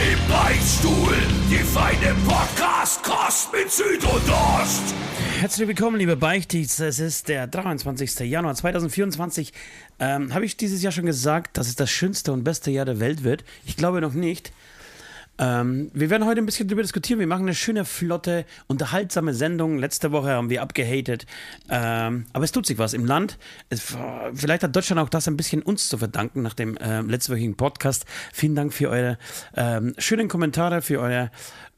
Im Beichtstuhl, die feine Podcast-Kost mit Süd und Ost. Herzlich willkommen, liebe Beichtis. Es ist der 23. Januar 2024. Ähm, Habe ich dieses Jahr schon gesagt, dass es das schönste und beste Jahr der Welt wird? Ich glaube noch nicht. Ähm, wir werden heute ein bisschen darüber diskutieren. Wir machen eine schöne, flotte, unterhaltsame Sendung. Letzte Woche haben wir abgehatet. Ähm, aber es tut sich was im Land. Es, vielleicht hat Deutschland auch das ein bisschen uns zu verdanken nach dem äh, letztwöchigen Podcast. Vielen Dank für eure ähm, schönen Kommentare, für eure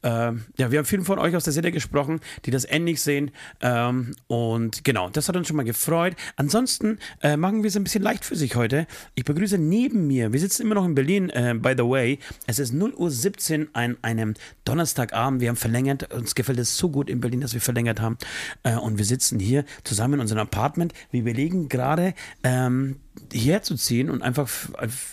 ähm, ja, wir haben vielen von euch aus der Serie gesprochen, die das ähnlich sehen. Ähm, und genau, das hat uns schon mal gefreut. Ansonsten äh, machen wir es ein bisschen leicht für sich heute. Ich begrüße neben mir, wir sitzen immer noch in Berlin, äh, by the way. Es ist 0.17 Uhr an einem Donnerstagabend. Wir haben verlängert. Uns gefällt es so gut in Berlin, dass wir verlängert haben. Äh, und wir sitzen hier zusammen in unserem Apartment. Wir überlegen gerade, ähm, herzuziehen und einfach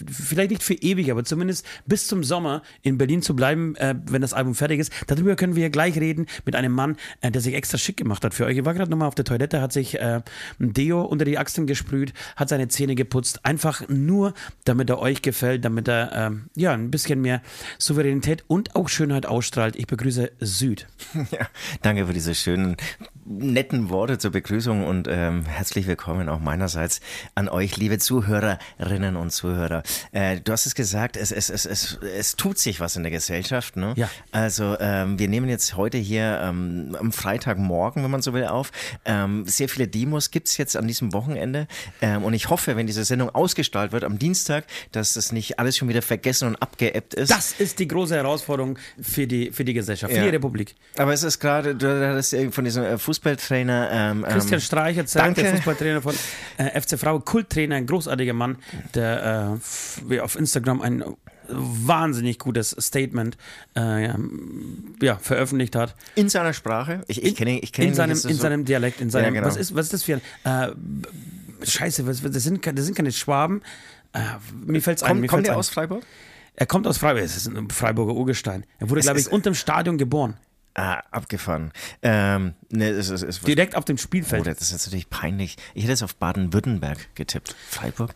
vielleicht nicht für ewig, aber zumindest bis zum Sommer in Berlin zu bleiben, äh, wenn das Album fertig ist. Darüber können wir gleich reden mit einem Mann, äh, der sich extra schick gemacht hat für euch. Ich war gerade nochmal auf der Toilette, hat sich äh, ein Deo unter die Achseln gesprüht, hat seine Zähne geputzt, einfach nur, damit er euch gefällt, damit er ähm, ja ein bisschen mehr Souveränität und auch Schönheit ausstrahlt. Ich begrüße Süd. Ja, danke für diese schönen netten Worte zur Begrüßung und ähm, herzlich willkommen auch meinerseits an euch, liebe Zuhörerinnen und Zuhörer. Äh, du hast es gesagt, es, es, es, es, es tut sich was in der Gesellschaft. Ne? Ja. Also ähm, wir nehmen jetzt heute hier ähm, am Freitagmorgen, wenn man so will, auf. Ähm, sehr viele Demos gibt's jetzt an diesem Wochenende ähm, und ich hoffe, wenn diese Sendung ausgestrahlt wird am Dienstag, dass das nicht alles schon wieder vergessen und abgeebbt ist. Das ist die große Herausforderung für die, für die Gesellschaft, für Ja. die Republik. Aber es ist gerade, du hattest von diesem äh, Fußballtrainer ähm, Christian ähm, Streich erzählt, danke. der Fußballtrainer von äh, FC Frau, Kulttrainer, ein großartiger Mann, der äh, auf Instagram ein wahnsinnig gutes Statement äh, ja, ja, veröffentlicht hat. in seiner Sprache. Ich, ich kenne ich kenn In ihn seinem, nicht, in so- seinem Dialekt, in seinem. genau. was, ist, was ist das für ein. Äh, Scheiße, was, das, sind, das sind keine Schwaben. Äh, mir fällt's ein. Kommt, Mir kommt fällt's der ein. aus Freiburg? Er kommt aus Freiburg, es ist ein Freiburger Urgestein. Er wurde, Es glaube ich, unterm Stadion geboren. Ah, abgefahren. Ähm, ne, es es ist Direkt auf dem oh, Spielfeld. das ist jetzt natürlich peinlich. Ich hätte es auf Baden-Württemberg getippt. Freiburg?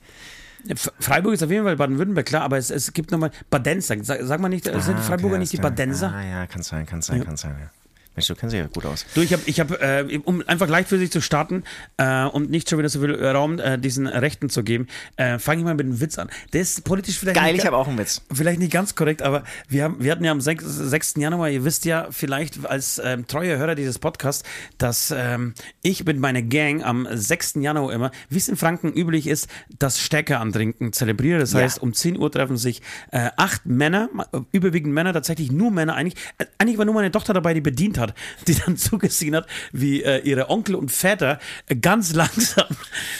Freiburg ist auf jeden Fall Baden-Württemberg, klar, aber es, es gibt nochmal Badenser. Sag, sag mal nicht, sind die Ah, Freiburger okay, nicht die. Badenser? Ah, ja, kann sein, kann sein, Ja. kann sein, ja. Mensch, du kennst dich ja gut aus. Du, ich habe, ich hab, äh, um einfach leicht für sich zu starten äh, und nicht schon wieder so viel Raum äh, diesen Rechten zu geben, äh, fange ich mal mit einem Witz an. Der ist politisch vielleicht Geil, nicht, ich habe auch einen Witz. vielleicht nicht ganz korrekt, aber wir, haben, wir hatten ja am 6. 6. Januar, ihr wisst ja vielleicht als ähm, treue Hörer dieses Podcasts, dass ähm, ich mit meiner Gang am 6. Januar immer, wie es in Franken üblich ist, das Stärke antrinken zelebriere. Das Ja. heißt, um 10 Uhr treffen sich äh, acht Männer, äh, überwiegend Männer, tatsächlich nur Männer. Eigentlich, äh, eigentlich war nur meine Tochter dabei, die bedient hat, die dann zugesehen hat, wie äh, ihre Onkel und Väter äh, ganz langsam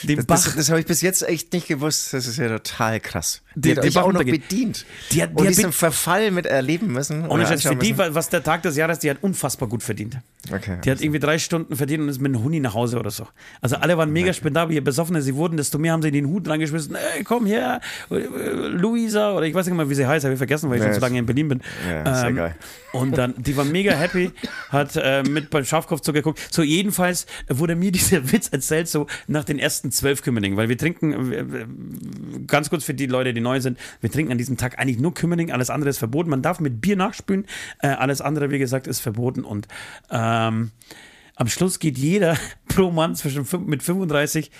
den Das, Bach das, das habe ich bis jetzt echt nicht gewusst. Das ist ja total krass. Die- Die, die Bach auch noch bedient. Die hat- die und hat diesen Verfall mit erleben müssen. Ohne oder Scheiß, für die, was der Tag des Jahres, die hat unfassbar gut verdient. Okay. Die hat irgendwie drei Stunden verdient und ist mit einem Huni nach Hause oder so. Also alle waren mega spendabel, je besoffener sie wurden, desto mehr haben sie den Hut reingeschmissen. Ey, komm her, äh, Luisa oder ich weiß nicht mal, wie sie heißt, habe ich vergessen, weil ich Ja, schon so lange in Berlin bin. Ja, egal. Und dann, die war mega happy, hat äh, mit beim Schafkopf zugeguckt. So, jedenfalls wurde mir dieser Witz erzählt, so nach den ersten zwölf Kümmerlingen, weil wir trinken, äh, äh, ganz kurz für die Leute, die neu sind, wir trinken an diesem Tag eigentlich nur Kümmerling, alles andere ist verboten. Man darf mit Bier nachspülen, äh, alles andere, wie gesagt, ist verboten. Und ähm, am Schluss geht jeder pro Mann zwischen mit 35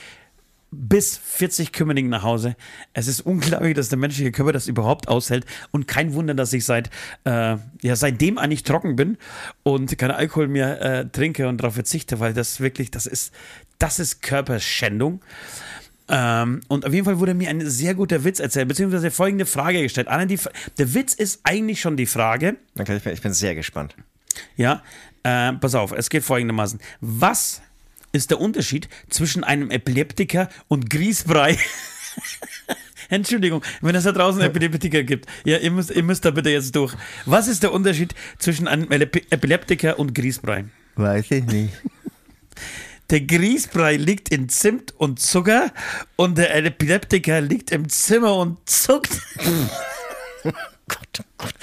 bis 40 Kümmerlingen nach Hause. Es ist unglaublich, dass der menschliche Körper das überhaupt aushält. Und kein Wunder, dass ich seit, äh, ja, seitdem eigentlich trocken bin und keinen Alkohol mehr äh, trinke und darauf verzichte, weil das wirklich, das ist, das ist Körperschändung. Ähm, und auf jeden Fall wurde mir ein sehr guter Witz erzählt, beziehungsweise folgende Frage gestellt. Anna, die, der Witz ist eigentlich schon die Frage, Okay, ich, bin, ich bin sehr gespannt. ja, äh, pass auf, es geht folgendermaßen. Was ist der Unterschied zwischen einem Epileptiker und Grießbrei? Entschuldigung, wenn es da draußen Epileptiker gibt, ja, ihr müsst, ihr müsst da bitte jetzt durch. Was ist der Unterschied zwischen einem Epileptiker und Grießbrei? Weiß ich nicht. Der Grießbrei liegt in Zimt und Zucker und der Epileptiker liegt im Zimmer und zuckt. Gott, oh Gott.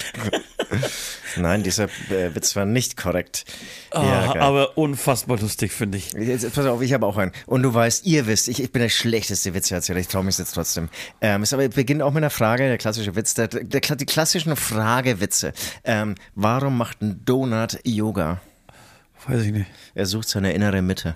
Nein, dieser äh, Witz war nicht korrekt. Oh, ja, aber unfassbar lustig, finde ich. Jetzt, pass auf, ich habe auch einen. Und du weißt, ihr wisst, ich, ich bin der schlechteste Witzeerzähler. Ich traue mich jetzt trotzdem. Ähm, es aber beginnt auch mit einer Frage, der klassische Witz, der, der, die klassischen Fragewitze. Ähm, warum macht ein Donut Yoga? Weiß ich nicht. Er sucht seine innere Mitte.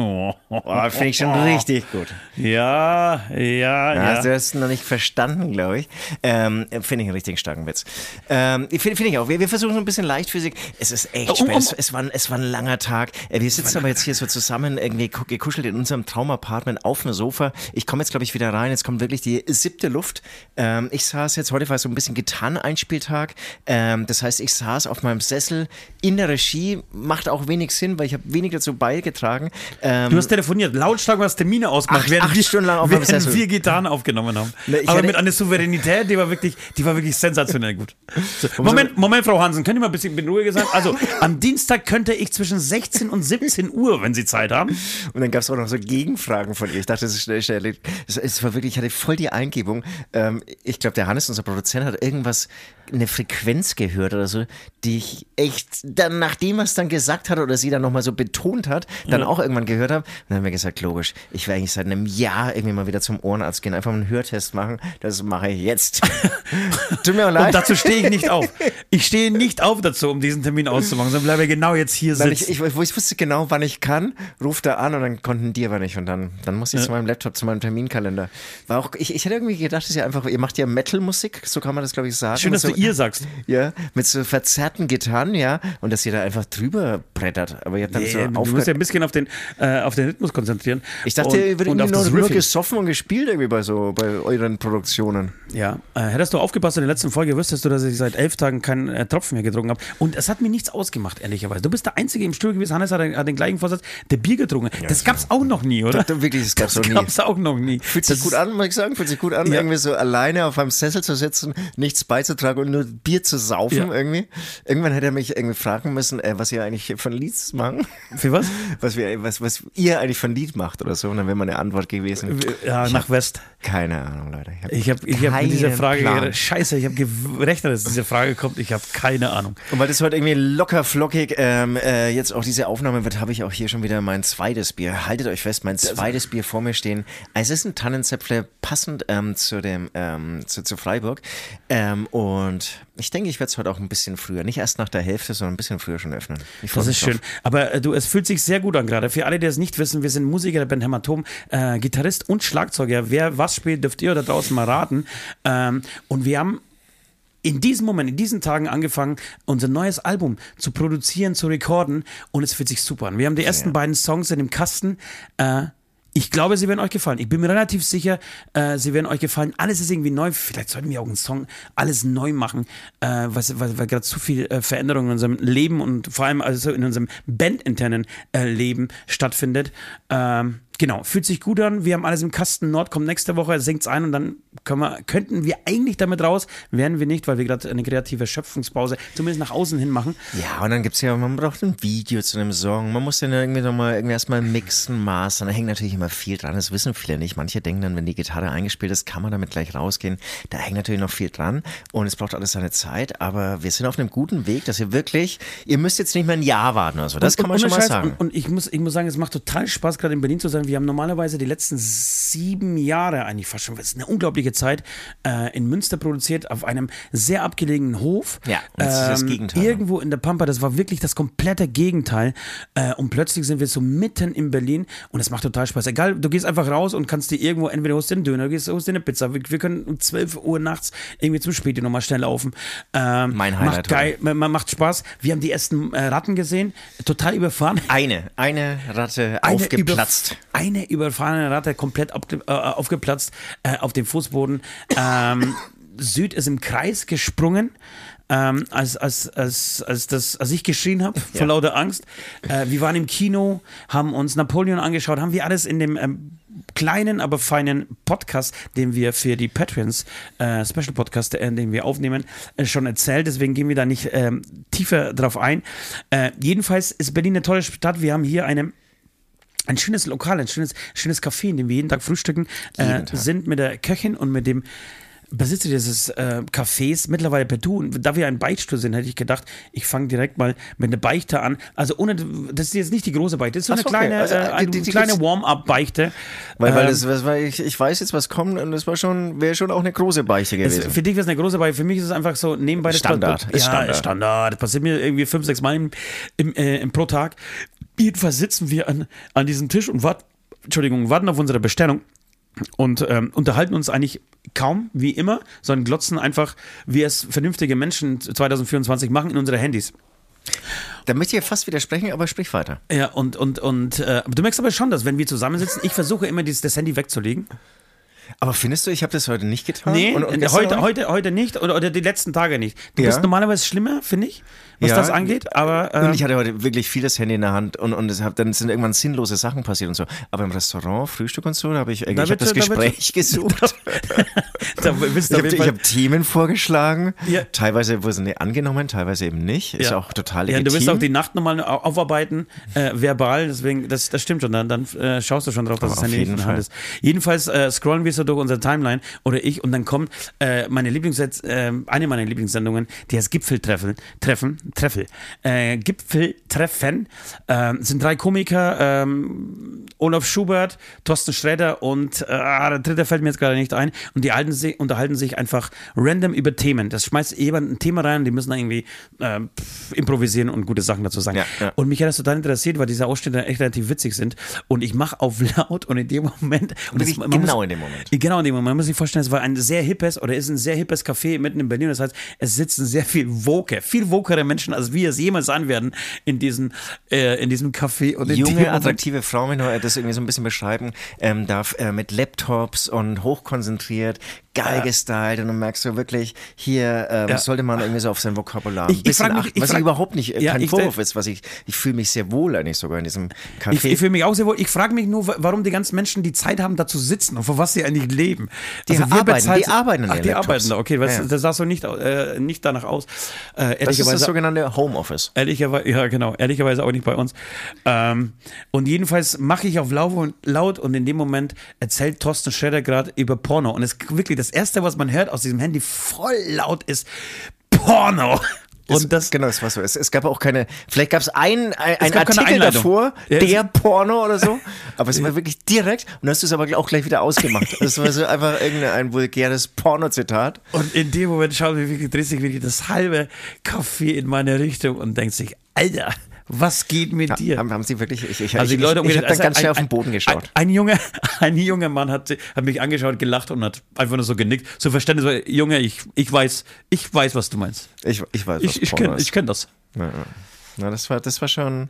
Oh, oh Finde ich schon richtig gut. Ja, ja, ja. ja. Du hast es noch nicht verstanden, glaube ich. Ähm, Finde ich einen richtig starken Witz. Ähm, Finde find ich auch. Wir, wir, versuchen so ein bisschen Leichtphysik. Es ist echt spät. Es, es, war, es war ein langer Tag. Äh, wir sitzen aber jetzt hier so zusammen irgendwie gekuschelt in unserem Traumapartment auf dem Sofa. Ich komme jetzt, glaube ich, wieder rein. Jetzt kommt wirklich die siebte Luft. Ähm, ich saß jetzt, heute war so ein bisschen Gitarren-Einspieltag. Ähm, das heißt, ich saß auf meinem Sessel in der Regie. Macht auch wenig Sinn, weil ich habe wenig dazu beigetragen. Ähm, du hast telefoniert, lautstark was Termine ausgemacht, acht, während, acht Stunden lang auf während wir Gitarren aufgenommen haben. Ne, Aber mit einer Souveränität, die war wirklich, die war wirklich sensationell gut. So, Moment, Moment, Frau Hansen, könnt ihr mal ein bisschen in Ruhe gesagt? Also, am Dienstag könnte ich zwischen 16 und 17 Uhr, wenn Sie Zeit haben. Und dann gab es auch noch so Gegenfragen von ihr. Ich dachte, das ist schnell, schnell. Es war wirklich, ich hatte voll die Eingebung. Ähm, ich glaube, der Hannes, unser Produzent, hat irgendwas eine Frequenz gehört oder so, die ich echt dann, nachdem er es dann gesagt hat oder sie dann nochmal so betont hat, dann ja. auch irgendwann gehört habe. Und dann haben wir gesagt, logisch, ich werde eigentlich seit einem Jahr irgendwie mal wieder zum Ohrenarzt gehen, einfach mal einen Hörtest machen. Das mache ich jetzt. Tut mir leid. Und dazu stehe ich nicht auf. Ich stehe nicht auf dazu, um diesen Termin auszumachen, sondern bleibe genau jetzt hier sitzen. Ich, ich, ich, wusste genau, wann ich kann, ruft er an und dann konnten die aber nicht. Und dann, dann musste ich ja. zu meinem Laptop, zu meinem Terminkalender. War auch, ich, ich hätte irgendwie gedacht, dass ihr einfach, ihr macht ja Metal-Musik, so kann man das, glaube ich, sagen. Schön, dass so, du ihr sagst. Ja, mit so verzerrten Gitarren, ja, und dass ihr da einfach drüber brettert. Aber ihr habt dann nee, so Du musst ja ein bisschen auf den, äh, auf den Rhythmus konzentrieren. Ich dachte, und, ihr würdet nur, nur gesoffen und gespielt irgendwie bei so, bei euren Produktionen. Ja, äh, hättest du aufgepasst in der letzten Folge, wüsstest du, dass ich seit elf Tagen keinen äh, Tropfen mehr getrunken habe. Und es hat mir nichts ausgemacht, ehrlicherweise. Du bist der Einzige im Stuhl gewesen, Hannes hat, den, hat den gleichen Vorsatz, der Bier getrunken. Ja, das gab's auch noch nie, oder? Das, wirklich, das gab's das auch nie. Das gab's auch noch nie. Fühlt sich gut an, muss ich sagen, fühlt sich gut an, ja. irgendwie so alleine auf einem Sessel zu sitzen, nichts beizutragen und nur Bier zu saufen ja. irgendwie. Irgendwann hätte er mich irgendwie fragen müssen, äh, was ihr eigentlich von Lieds machen. Für was? Was, wir, was, was ihr eigentlich von Lied macht oder so. Und dann wäre meine Antwort gewesen. Ja, ich nach West. Keine Ahnung, Leute. Ich habe ich hab, ich hab mit dieser Frage, Plan. scheiße, ich habe gerechnet, dass diese Frage kommt. Ich habe keine Ahnung. Und weil das heute irgendwie locker flockig ähm, äh, jetzt auch diese Aufnahme wird, habe ich auch hier schon wieder mein zweites Bier. Haltet euch fest, mein zweites Bier vor mir stehen. Es ist ein Tannenzäpfle, passend ähm, zu dem ähm, zu, zu Freiburg. Ähm, und ich denke, ich werde es heute auch ein bisschen früher, nicht erst nach der Hälfte, sondern ein bisschen früher schon öffnen. das ist schön. Aber äh, du, es fühlt sich sehr gut an gerade. Für alle, die es nicht wissen, wir sind Musiker der Band Hämatom, äh, Gitarrist und Schlagzeuger. Wer was spielt, dürft ihr da draußen mal raten. Ähm, und wir haben in diesem Moment, in diesen Tagen angefangen, unser neues Album zu produzieren, zu recorden und es fühlt sich super an. Wir haben die ersten ja. beiden Songs in dem Kasten. Äh, ich glaube, sie werden euch gefallen. Ich bin mir relativ sicher, äh, sie werden euch gefallen. Alles ist irgendwie neu. Vielleicht sollten wir auch einen Song alles neu machen, äh, weil, weil, weil gerade zu viel äh, Veränderung in unserem Leben und vor allem also in unserem bandinternen äh, Leben stattfindet. Ähm, Genau, fühlt sich gut an. Wir haben alles im Kasten. Nord kommt nächste Woche, sinkt es ein und dann wir, könnten wir eigentlich damit raus. Werden wir nicht, weil wir gerade eine kreative Schöpfungspause zumindest nach außen hin machen. Ja, und dann gibt es ja, man braucht ein Video zu einem Song. Man muss den irgendwie nochmal irgendwie erstmal mixen, mastern. Da hängt natürlich immer viel dran. Das wissen viele nicht. Manche denken dann, wenn die Gitarre eingespielt ist, kann man damit gleich rausgehen. Da hängt natürlich noch viel dran und es braucht alles seine Zeit. Aber wir sind auf einem guten Weg, dass ihr wirklich, ihr müsst jetzt nicht mehr ein Jahr warten oder so. Das und, kann man schon mal sagen. Und, und, ich, muss, ich muss sagen, es macht total Spaß, gerade in Berlin zu sein wir haben normalerweise die letzten sieben Jahre, eigentlich fast schon, das ist eine unglaubliche Zeit, äh, in Münster produziert, auf einem sehr abgelegenen Hof. Ja, das ähm, ist das Gegenteil. Irgendwo in der Pampa, das war wirklich das komplette Gegenteil. Äh, und plötzlich sind wir so mitten in Berlin und es macht total Spaß. Egal, du gehst einfach raus und kannst dir irgendwo, entweder holst du den Döner, gehst, holst dir eine Pizza. Wir, wir, können um 12 Uhr nachts irgendwie zum Späti nochmal schnell laufen. Ähm, mein Highlight. Macht geil, man, macht Spaß. Wir haben die ersten äh, Ratten gesehen, total überfahren. Eine, eine Ratte eine aufgeplatzt. Über, eine überfahrene Ratte komplett auf, äh, aufgeplatzt äh, auf dem Fußboden. Ähm, Süd ist im Kreis gesprungen. Ähm, als, als, als, als, das, als ich geschrien habe vor ja. lauter Angst. Äh, wir waren im Kino, haben uns Napoleon angeschaut, haben wir alles in dem ähm, kleinen, aber feinen Podcast, den wir für die Patreons, äh, Special Podcast, äh, den wir aufnehmen, äh, schon erzählt. Deswegen gehen wir da nicht ähm, tiefer drauf ein. Äh, jedenfalls ist Berlin eine tolle Stadt. Wir haben hier eine ein schönes Lokal, ein schönes, schönes Café, in dem wir jeden Tag frühstücken, äh, Tag. sind mit der Köchin und mit dem Besitzer dieses äh, Cafés mittlerweile per Du. Und da wir ein Beichtstuhl sind, hätte ich gedacht, ich fange direkt mal mit einer Beichte an. Also ohne, das ist jetzt nicht die große Beichte, das ist so Ach eine okay. kleine, Also, äh, äh, eine die- die kleine Warm-up-Beichte. Weil, weil, Ähm, das, weil ich, ich weiß jetzt, was kommt und das war schon, wäre schon auch eine große Beichte Es, gewesen. für dich wäre es eine große Beichte, für mich ist es einfach so nebenbei das Standard, Ja, ist Standard. Standard. Das passiert mir irgendwie fünf, sechs Mal im, im, äh, pro Tag. Jedenfalls sitzen wir an, an diesem Tisch und warten, Entschuldigung, warten auf unsere Bestellung und ähm, unterhalten uns eigentlich kaum wie immer, sondern glotzen einfach, wie es vernünftige Menschen 2024 machen in unsere Handys. Da möchte ich ja fast widersprechen, aber sprich weiter. Ja, und, und, und äh, du merkst aber schon, dass wenn wir zusammensitzen, ich versuche immer dieses, das Handy wegzulegen. Aber findest du, ich habe das heute nicht getan? Nee, und, und äh, heute, heute, heute nicht oder, oder die letzten Tage nicht. Du Ja. bist normalerweise schlimmer, finde ich, was Ja. das angeht, aber äh, Und ich hatte heute wirklich vieles Handy in der Hand und, und es hab, dann sind irgendwann sinnlose Sachen passiert und so. Aber im Restaurant, Frühstück und so, da habe ich, ich Da hab das wird- Gespräch gesucht. da Ich habe hab Themen vorgeschlagen. Ja. Teilweise wurden sie angenommen, teilweise eben nicht. Ist Ja. auch total ja, legitim. du wirst auch die Nacht nochmal au- aufarbeiten, äh, verbal, deswegen, das, das stimmt schon, dann, dann äh, schaust du schon drauf, dass Aber das Handy in der Hand ist. Jedenfalls äh, scrollen wir so durch unsere Timeline oder ich und dann kommt äh, meine Lieblings äh, eine meiner Lieblingssendungen, die heißt Gipfeltreffen, Treffen, Treffel, äh, Gipfeltreffen, äh, sind drei Komiker, ähm, Olaf Schubert, Thorsten Schredder und äh, der dritte fällt mir jetzt gerade nicht ein und die halten sich, unterhalten sich einfach random über Themen. Das schmeißt jemand ein Thema rein und die müssen da irgendwie äh, pff, improvisieren und gute Sachen dazu sagen. Ja, ja. Und mich hat das total interessiert, weil diese Ausschnitte echt relativ witzig sind. Und ich mache auf laut und in dem Moment. Und man genau muss, in dem Moment. Genau in dem Moment. Man muss sich vorstellen, es war ein sehr hippes oder ist ein sehr hippes Café mitten in Berlin. Das heißt, es sitzen sehr viel Woke, viel wokere Menschen, als wir es jemals sein werden in diesem, äh, in diesem Café. Und Junge, attraktive Frauen, wenn du das irgendwie so ein bisschen beschreiben ähm, darf, äh, mit Laptops und hochkonzentriert, geil gestylt und dann merkst du wirklich, hier ähm, Ja. sollte man irgendwie so auf sein Vokabular ein Ich- ich bisschen frag mich- achten, ich was frag- überhaupt nicht äh, Ja, kein ich- Vorwurf ist, was ich, ich fühle mich sehr wohl eigentlich sogar in diesem Café. Ich, ich fühle mich auch sehr wohl. Ich frage mich nur, wa- warum die ganzen Menschen die Zeit haben, da zu sitzen und für was sie eigentlich leben. Also Die wer arbeiten, bezahlt- die arbeiten an Ach, die Laptops. arbeiten da, okay. Was, Ja, ja. Das sah so nicht, äh, nicht danach aus. Äh, das ist das sogenannte Homeoffice. Ehrlicherweise, ja genau, ehrlicherweise auch nicht bei uns. Ähm, und jedenfalls mache ich auf laut und, laut und in dem Moment erzählt Thorsten Schredder gerade über Porno. Und es ist wirklich das Erste, was man hört aus diesem Handy voll laut ist Porno. Und das, genau, das war so. Es, es gab auch keine, vielleicht gab es ein, ein, Artikel davor, Ja, der Porno oder so, aber es war wirklich direkt und dann hast du es aber auch gleich wieder ausgemacht. Es war so einfach irgendein ein vulgäres Porno-Zitat. und in dem Moment schaut mir wirklich, dreht sich wirklich das halbe Café in meine Richtung und denkt sich, Alter, was geht mit dir? Haben, haben sie wirklich, ich, ich, Also ich, die Leute ich, ich, ich habe dann ganz schnell auf den Boden geschaut. Ein, ein, junger, ein junger Mann hat, hat mich angeschaut, gelacht und hat einfach nur so genickt. So Verständnis, so, Junge, ich, ich weiß, ich weiß, was du meinst. Ich, ich weiß, was Ich, ich Porno kenne ich kenn das. Ja, ja. Na, das war, das war schon,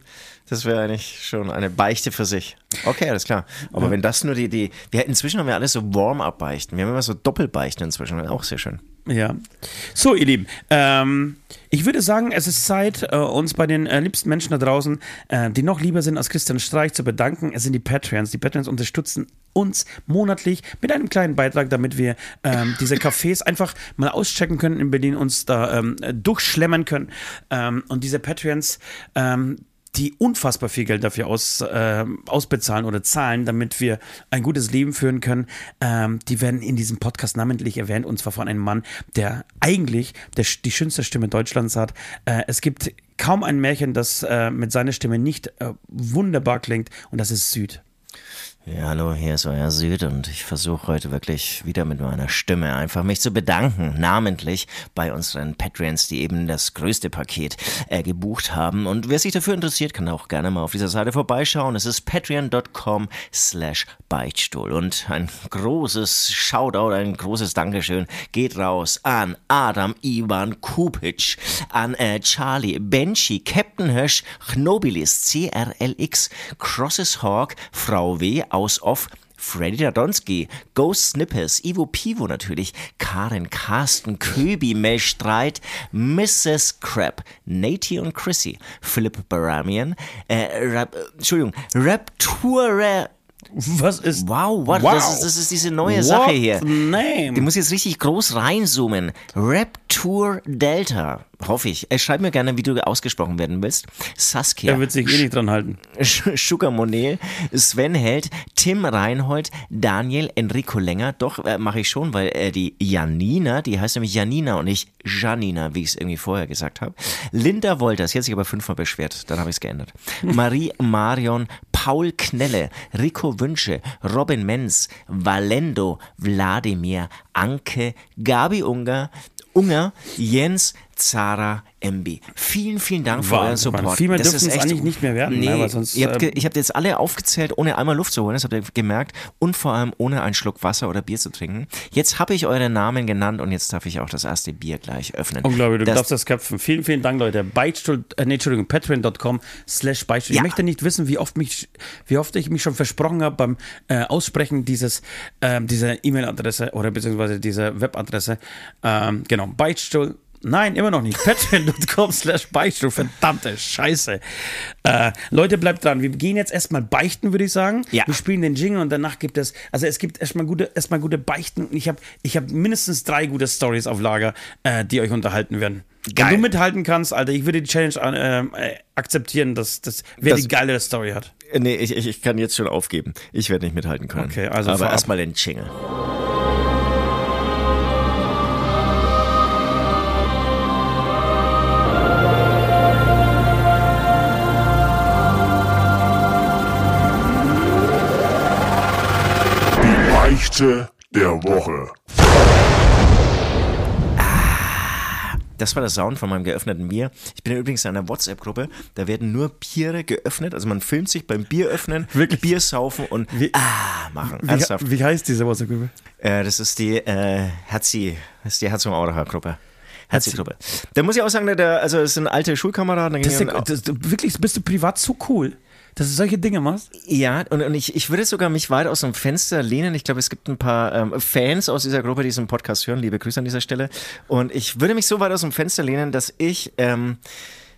das wäre eigentlich schon eine Beichte für sich. Okay, alles klar. Aber wenn das nur die, die, wir inzwischen haben wir alles so Warm-up-Beichten. Wir haben immer so Doppelbeichten inzwischen, auch sehr schön. Ja. So, ihr Lieben, ähm, ich würde sagen, es ist Zeit, äh, uns bei den äh, liebsten Menschen da draußen, äh, die noch lieber sind als Christian Streich, zu bedanken. Es sind die Patreons. Die Patreons unterstützen uns monatlich mit einem kleinen Beitrag, damit wir ähm, diese Cafés einfach mal auschecken können in Berlin, uns da ähm, durchschlemmern können. Ähm, und diese Patreons, ähm, die unfassbar viel Geld dafür aus, ähm, ausbezahlen oder zahlen, damit wir ein gutes Leben führen können. Ähm, die werden in diesem Podcast namentlich erwähnt und zwar von einem Mann, der eigentlich der, die schönste Stimme Deutschlands hat. Äh, es gibt kaum ein Märchen, das äh, mit seiner Stimme nicht äh, wunderbar klingt und das ist Süd. Ja, hallo, hier ist euer Süd und ich versuche heute wirklich wieder mit meiner Stimme einfach mich zu bedanken, namentlich bei unseren Patreons, die eben das größte Paket äh, gebucht haben. Und wer sich dafür interessiert, kann auch gerne mal auf dieser Seite vorbeischauen. Es ist patreon.com slash Beichtstuhl. Und ein großes Shoutout, ein großes Dankeschön geht raus an Adam Ivan Kupic, an äh, Charlie, Benchi, Captain Hirsch, Chnobilis, CRLX, Crosses Hawk, Frau W. aus Off, Freddy Dadonski, Ghost Snippers, Ivo Pivo natürlich, Karen Carsten, Köbi, Mel Streit, Mrs. Crab, Nati und Chrissy, Philipp Baramian, äh, Rap, Entschuldigung, Rapture, Was ist. Wow, what? Wow. Das, ist, das ist diese neue Sache hier. Name? Die muss jetzt richtig groß reinzoomen. Raptour Delta. Hoffe ich. Äh, Schreib mir gerne, wie du ausgesprochen werden willst. Saskia. Er wird sich eh nicht dran halten. Sugar Monel, Sven Held, Tim Reinhold, Daniel, Enrico Länger. Doch, äh, mache ich schon, weil äh, die Janina, die heißt nämlich Janina und nicht Janina, wie ich es irgendwie vorher gesagt habe. Linda Wolters, jetzt sich aber fünfmal beschwert, dann habe ich es geändert. Marie Marion, Paul Knelle, Rico Wünsche, Robin Menz, Valendo, Wladimir, Anke, Gabi Unger, Unger, Jens, Zara, MB. Vielen, vielen Dank für euren. Support. Viel mehr Das ist echt- eigentlich nicht mehr werden, Nee, ne, sonst, ihr habt ähm, ich habe jetzt alle aufgezählt, ohne einmal Luft zu holen, das habt ihr gemerkt, und vor allem ohne einen Schluck Wasser oder Bier zu trinken. Jetzt habe ich eure Namen genannt und jetzt darf ich auch das erste Bier gleich öffnen. Unglaublich, du das, darfst das köpfen. Vielen, vielen Dank, Leute. Beichtstuhl, äh, nee, Entschuldigung, patreon.com slash Beichtstuhl. Ja. Ich möchte nicht wissen, wie oft, mich, wie oft ich mich schon versprochen habe beim äh, Aussprechen dieses, ähm, dieser E-Mail-Adresse oder beziehungsweise dieser Webadresse. Ähm, genau, Beichtstuhl. Nein, immer noch nicht. Patreon.com slash Beichtstuhl. Verdammte Scheiße. Äh, Leute, bleibt dran. Wir gehen jetzt erstmal beichten, würde ich sagen. Ja. Wir spielen den Jingle und danach gibt es, also es gibt erstmal gute, erstmal gute Beichten. Ich habe ich hab mindestens drei gute Stories auf Lager, äh, die euch unterhalten werden. Geil. Wenn du mithalten kannst, Alter, ich würde die Challenge ähm, äh, akzeptieren, dass, dass wer Das- die geilere Story hat. nee, ich, ich, ich kann jetzt schon aufgeben. Ich werde nicht mithalten können. Okay, also Aber erstmal den Jingle. Die Beichte der Woche. Das war der Sound von meinem geöffneten Bier. Ich bin übrigens in einer WhatsApp-Gruppe. Da werden nur Biere geöffnet. Also man filmt sich beim Bier öffnen, Wirklich? Bier saufen und Wie- ah machen. Wie, Ernsthaft. wie heißt diese WhatsApp-Gruppe? Äh, das ist die äh, Herzi, das ist die Herz- und Auracher-Gruppe. Herzi. Herzi-Gruppe. Da muss ich auch sagen, der- der, also es sind alte Schulkameraden. da Das ist das, wirklich, bist du privat so cool, dass du solche Dinge machst? Ja, und, und ich, ich würde sogar mich weit aus dem Fenster lehnen. Ich glaube, es gibt ein paar ähm, Fans aus dieser Gruppe, die diesen Podcast hören. Liebe Grüße an dieser Stelle. Und ich würde mich so weit aus dem Fenster lehnen, dass ich ähm,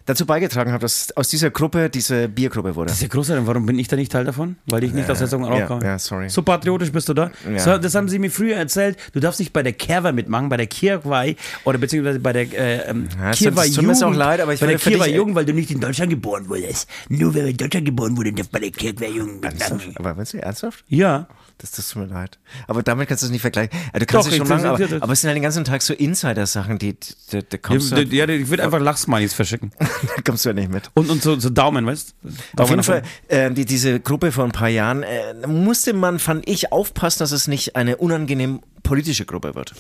dazu beigetragen habe, dass aus dieser Gruppe diese Biergruppe wurde. Das ist ja großartig. Warum bin ich da nicht Teil davon? Weil ich nicht aus der Sendung ja, rauskomme. ja, sorry. So patriotisch bist du da. Ja. So, das haben sie mir früher erzählt. Du darfst nicht bei der Kerwa mitmachen, bei der Kirwei oder beziehungsweise bei der äh, ähm, Ja, es Kirwei tut- mir Jugend. auch leid, aber ich bei der dich- Jugend, weil du nicht in Deutschland geboren wurdest. Nur wer in Deutschland geboren wurde, darf bei der Kirwei Jugend mitmachen. Aber meinst du ernsthaft? Ja. Das, das tut mir leid. Aber damit kannst du es nicht vergleichen. Du kannst Doch, es schon machen, aber, aber es sind ja den ganzen Tag so Insider-Sachen, die, da, da kommst, Ja, du, ja, ich würde einfach Lachsmileys verschicken. da kommst du ja nicht mit. Und, und so, so Daumen, weißt du? Auf jeden Fall, äh, die, diese Gruppe vor ein paar Jahren, äh, musste man, fand ich, aufpassen, dass es nicht eine unangenehm politische Gruppe wird.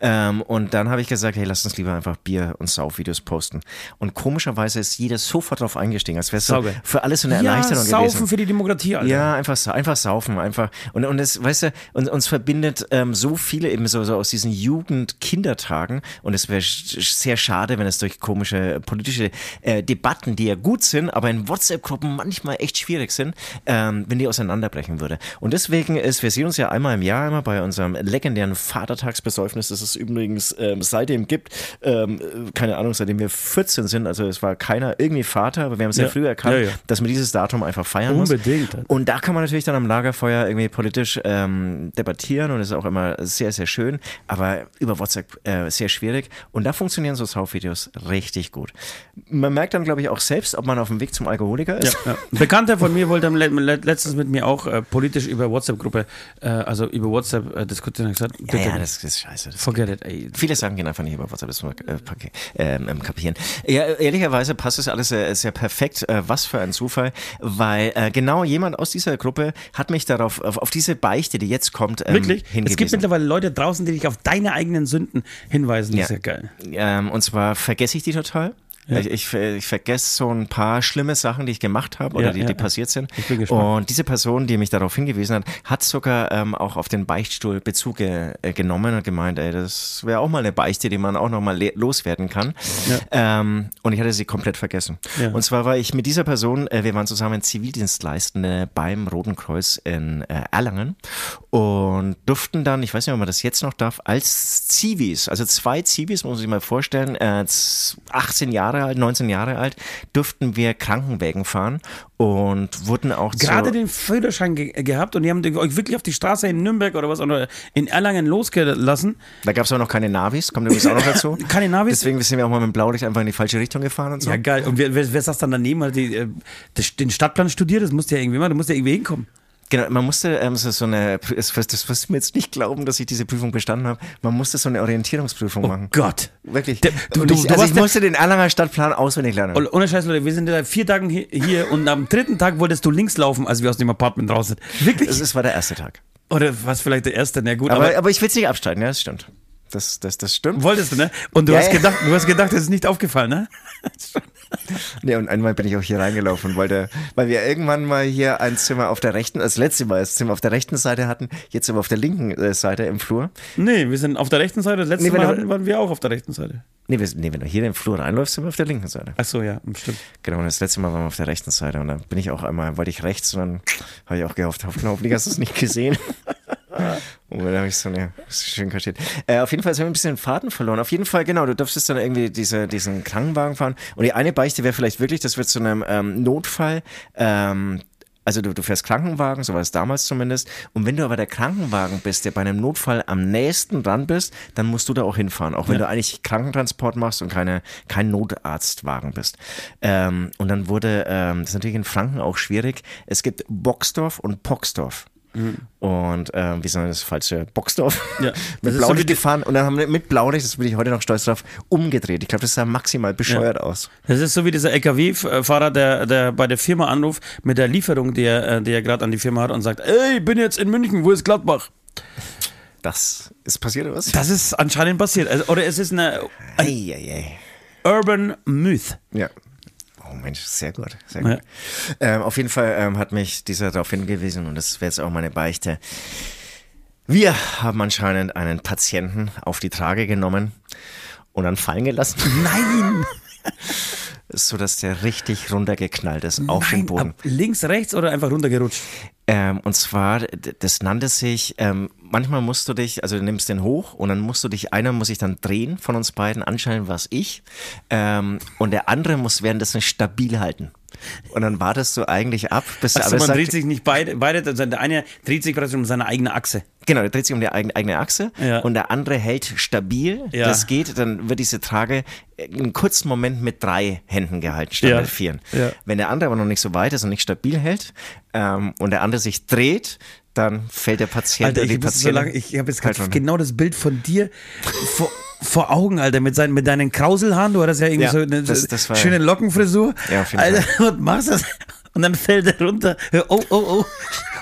Ähm, und dann habe ich gesagt, hey, lass uns lieber einfach Bier- und Saufvideos posten. Und komischerweise ist jeder sofort drauf eingestiegen, als wäre es so für alles so eine Ja, Erleichterung saufen gewesen. für die Demokratie, Alter. Ja, einfach, einfach saufen, einfach. Und, und weißt du, uns, uns verbindet ähm, so viele eben so, so aus diesen Jugend-Kindertagen. Und es wäre sehr schade, wenn es durch komische politische äh, Debatten, die ja gut sind, aber in WhatsApp-Gruppen manchmal echt schwierig sind, ähm, wenn die auseinanderbrechen würde. Und deswegen ist, wir sehen uns ja einmal im Jahr immer bei unserem legendären Vatertagsbesäufnis, das es übrigens ähm, seitdem gibt. Ähm, keine Ahnung, seitdem wir 14 sind. Also es war keiner irgendwie Vater, aber wir haben sehr Ja. früh erkannt, Ja, ja. dass man dieses Datum einfach feiern muss. Unbedingt. Und da kann man natürlich dann am Lagerfeuer irgendwie politisch ähm, debattieren und das ist auch immer sehr, sehr schön, aber über WhatsApp äh, sehr schwierig. Und da funktionieren so Saufvideos richtig gut. Man merkt dann, glaube ich, auch selbst, ob man auf dem Weg zum Alkoholiker ist. Bekannter von mir wollte letztens mit mir auch äh, politisch über WhatsApp-Gruppe, äh, also über WhatsApp äh, diskutieren. Ich gesagt, bitte ja, nicht. das, ist scheiße. Das forget it, ey. Viele Sachen gehen einfach nicht über WhatsApp, das muss man äh, ähm, ähm, kapieren. Ja, ehrlicherweise passt das alles sehr, sehr perfekt. Äh, was für ein Zufall, weil äh, genau jemand aus dieser Gruppe hat mich darauf, auf, auf diese Beichte, die jetzt kommt, ähm, Wirklich? Es hingewiesen. gibt mittlerweile Leute draußen, die dich auf deine eigenen Sünden hinweisen. Das ist Ja. ja geil. Ähm, und zwar vergesse ich die total. Ich, ich, ich vergesse so ein paar schlimme Sachen, die ich gemacht habe oder Ja, die, ja, die ja. passiert sind. Ich bin gespannt. Und diese Person, die mich darauf hingewiesen hat, hat sogar ähm, auch auf den Beichtstuhl Bezug äh, genommen und gemeint, ey, das wäre auch mal eine Beichte, die man auch noch mal le- loswerden kann. Ähm, und ich hatte sie komplett vergessen. Ja. Und zwar war ich mit dieser Person, äh, wir waren zusammen Zivildienstleistende beim Roten Kreuz in äh, Erlangen. Und durften dann, ich weiß nicht, ob man das jetzt noch darf, als Zivis, also zwei Zivis, muss man sich mal vorstellen, äh, 18 Jahre alt, 19 Jahre alt, durften wir Krankenwägen fahren und wurden auch Gerade den Förderschein ge gehabt und die haben euch wirklich auf die Straße in Nürnberg oder was oder in Erlangen losgelassen. Da gab es auch noch keine Navis, kommt übrigens auch noch dazu. Keine Navis? Deswegen sind wir auch mal mit dem Blaulicht einfach in die falsche Richtung gefahren und so. Ja, geil. Und wer, wer, wer saß dann daneben? Hat die, äh, den Stadtplan studiert? Das musste ja irgendwie mal, du musst ja irgendwie hinkommen. Genau, man musste ähm, so, so eine, das, wirst du mir jetzt nicht glauben, dass ich diese Prüfung bestanden habe, man musste so eine Orientierungsprüfung machen. Gott. Wirklich. Der- du- ich, du also ich musste den Erlanger Stadtplan auswendig lernen. Und Ohne Scheiß, Leute, wir sind ja vier Tage hi- hier und am dritten Tag wolltest du links laufen, als wir aus dem Apartment raus sind. Wirklich? Das war der erste Tag. Oder was vielleicht der erste? Na gut, Aber, aber, aber, ich will es nicht abstreiten, ja, das stimmt. Das, das, das stimmt. wolltest du, ne? Und du Ja, hast gedacht, du hast gedacht, das ist nicht aufgefallen, ne? Nee, und einmal bin ich auch hier reingelaufen und wollte, weil wir irgendwann mal hier ein Zimmer auf der rechten, das letzte Mal das Zimmer auf der rechten Seite hatten, jetzt aber auf der linken äh, Seite im Flur. Nee, wir sind auf der rechten Seite. Das letzte Nee, Mal hatten, waren wir auch auf der rechten Seite. Nee, wir, nee, wenn du hier in den Flur reinläufst, sind wir auf der linken Seite. Ach so, ja, stimmt. Genau, und das letzte Mal waren wir auf der rechten Seite und dann bin ich auch einmal, wollte ich rechts und dann habe ich auch gehofft, hoffentlich hast du es nicht gesehen. Und dann habe ich so eine schön kaschiert. Äh, auf jeden Fall haben wir ein bisschen den Faden verloren. Auf jeden Fall, genau, du durftest dann irgendwie diese, diesen Krankenwagen fahren. Und die eine Beichte wäre vielleicht wirklich, das wird zu einem ähm, Notfall. Ähm, also du, du fährst Krankenwagen, so war es damals zumindest. Und wenn du aber der Krankenwagen bist, der bei einem Notfall am nächsten dran bist, dann musst du da auch hinfahren. Auch wenn du eigentlich Krankentransport machst und keine, kein Notarztwagen bist. Ähm, und dann wurde, ähm, das ist natürlich in Franken auch schwierig, es gibt Boxdorf und Poxdorf. Und ähm, wie soll das falsche Boxdorf Ja, mit Blaulicht so gefahren und dann haben wir mit Blaulicht, das bin ich heute noch stolz drauf, umgedreht. Ich glaube, das sah maximal bescheuert aus. Das ist so wie dieser LKW-Fahrer, der, der bei der Firma anruft mit der Lieferung, die er, äh, die er gerade an die Firma hat und sagt, ey, ich bin jetzt in München, wo ist Gladbach? Das ist passiert oder was? Das ist anscheinend passiert. Also, oder es ist eine Ei, ei, ei. Urban Myth. Ja. Oh Mensch, sehr gut. Sehr Ja. gut. Ähm, auf jeden Fall ähm, hat mich dieser darauf hingewiesen und das wäre jetzt auch meine Beichte. Wir haben anscheinend einen Patienten auf die Trage genommen und dann fallen gelassen. Nein! so dass der richtig runtergeknallt ist auf den Nein, Boden. links, rechts oder einfach runtergerutscht? Ähm, und zwar, das nannte sich, ähm, manchmal musst du dich, also du nimmst den hoch und dann musst du dich, einer muss sich dann drehen von uns beiden, anscheinend war es ich, ähm, und der andere muss währenddessen stabil halten. Und dann wartest du eigentlich ab, bis der andere man sagt, dreht sich nicht beide, beide, also der eine dreht sich praktisch um seine eigene Achse. Genau, der dreht sich um die eigene, Achse Ja. und der andere hält stabil. Ja. Das geht, dann wird diese Trage einen kurzen Moment mit drei Händen gehalten, statt Ja. mit vieren. Ja. Wenn der andere aber noch nicht so weit ist und nicht stabil hält ähm, und der andere sich dreht, dann fällt der Patient Alter, die ich, muss so lange, ich habe jetzt halt gerade genau das Bild von dir vor, vor Augen, Alter, mit, seinen, mit deinen Krauselhaaren. Du hattest ja irgendwie Ja, so eine das- das war- schöne Lockenfrisur. Ja, auf jeden Alter, und machst das. Und dann fällt er runter. Oh, oh, oh.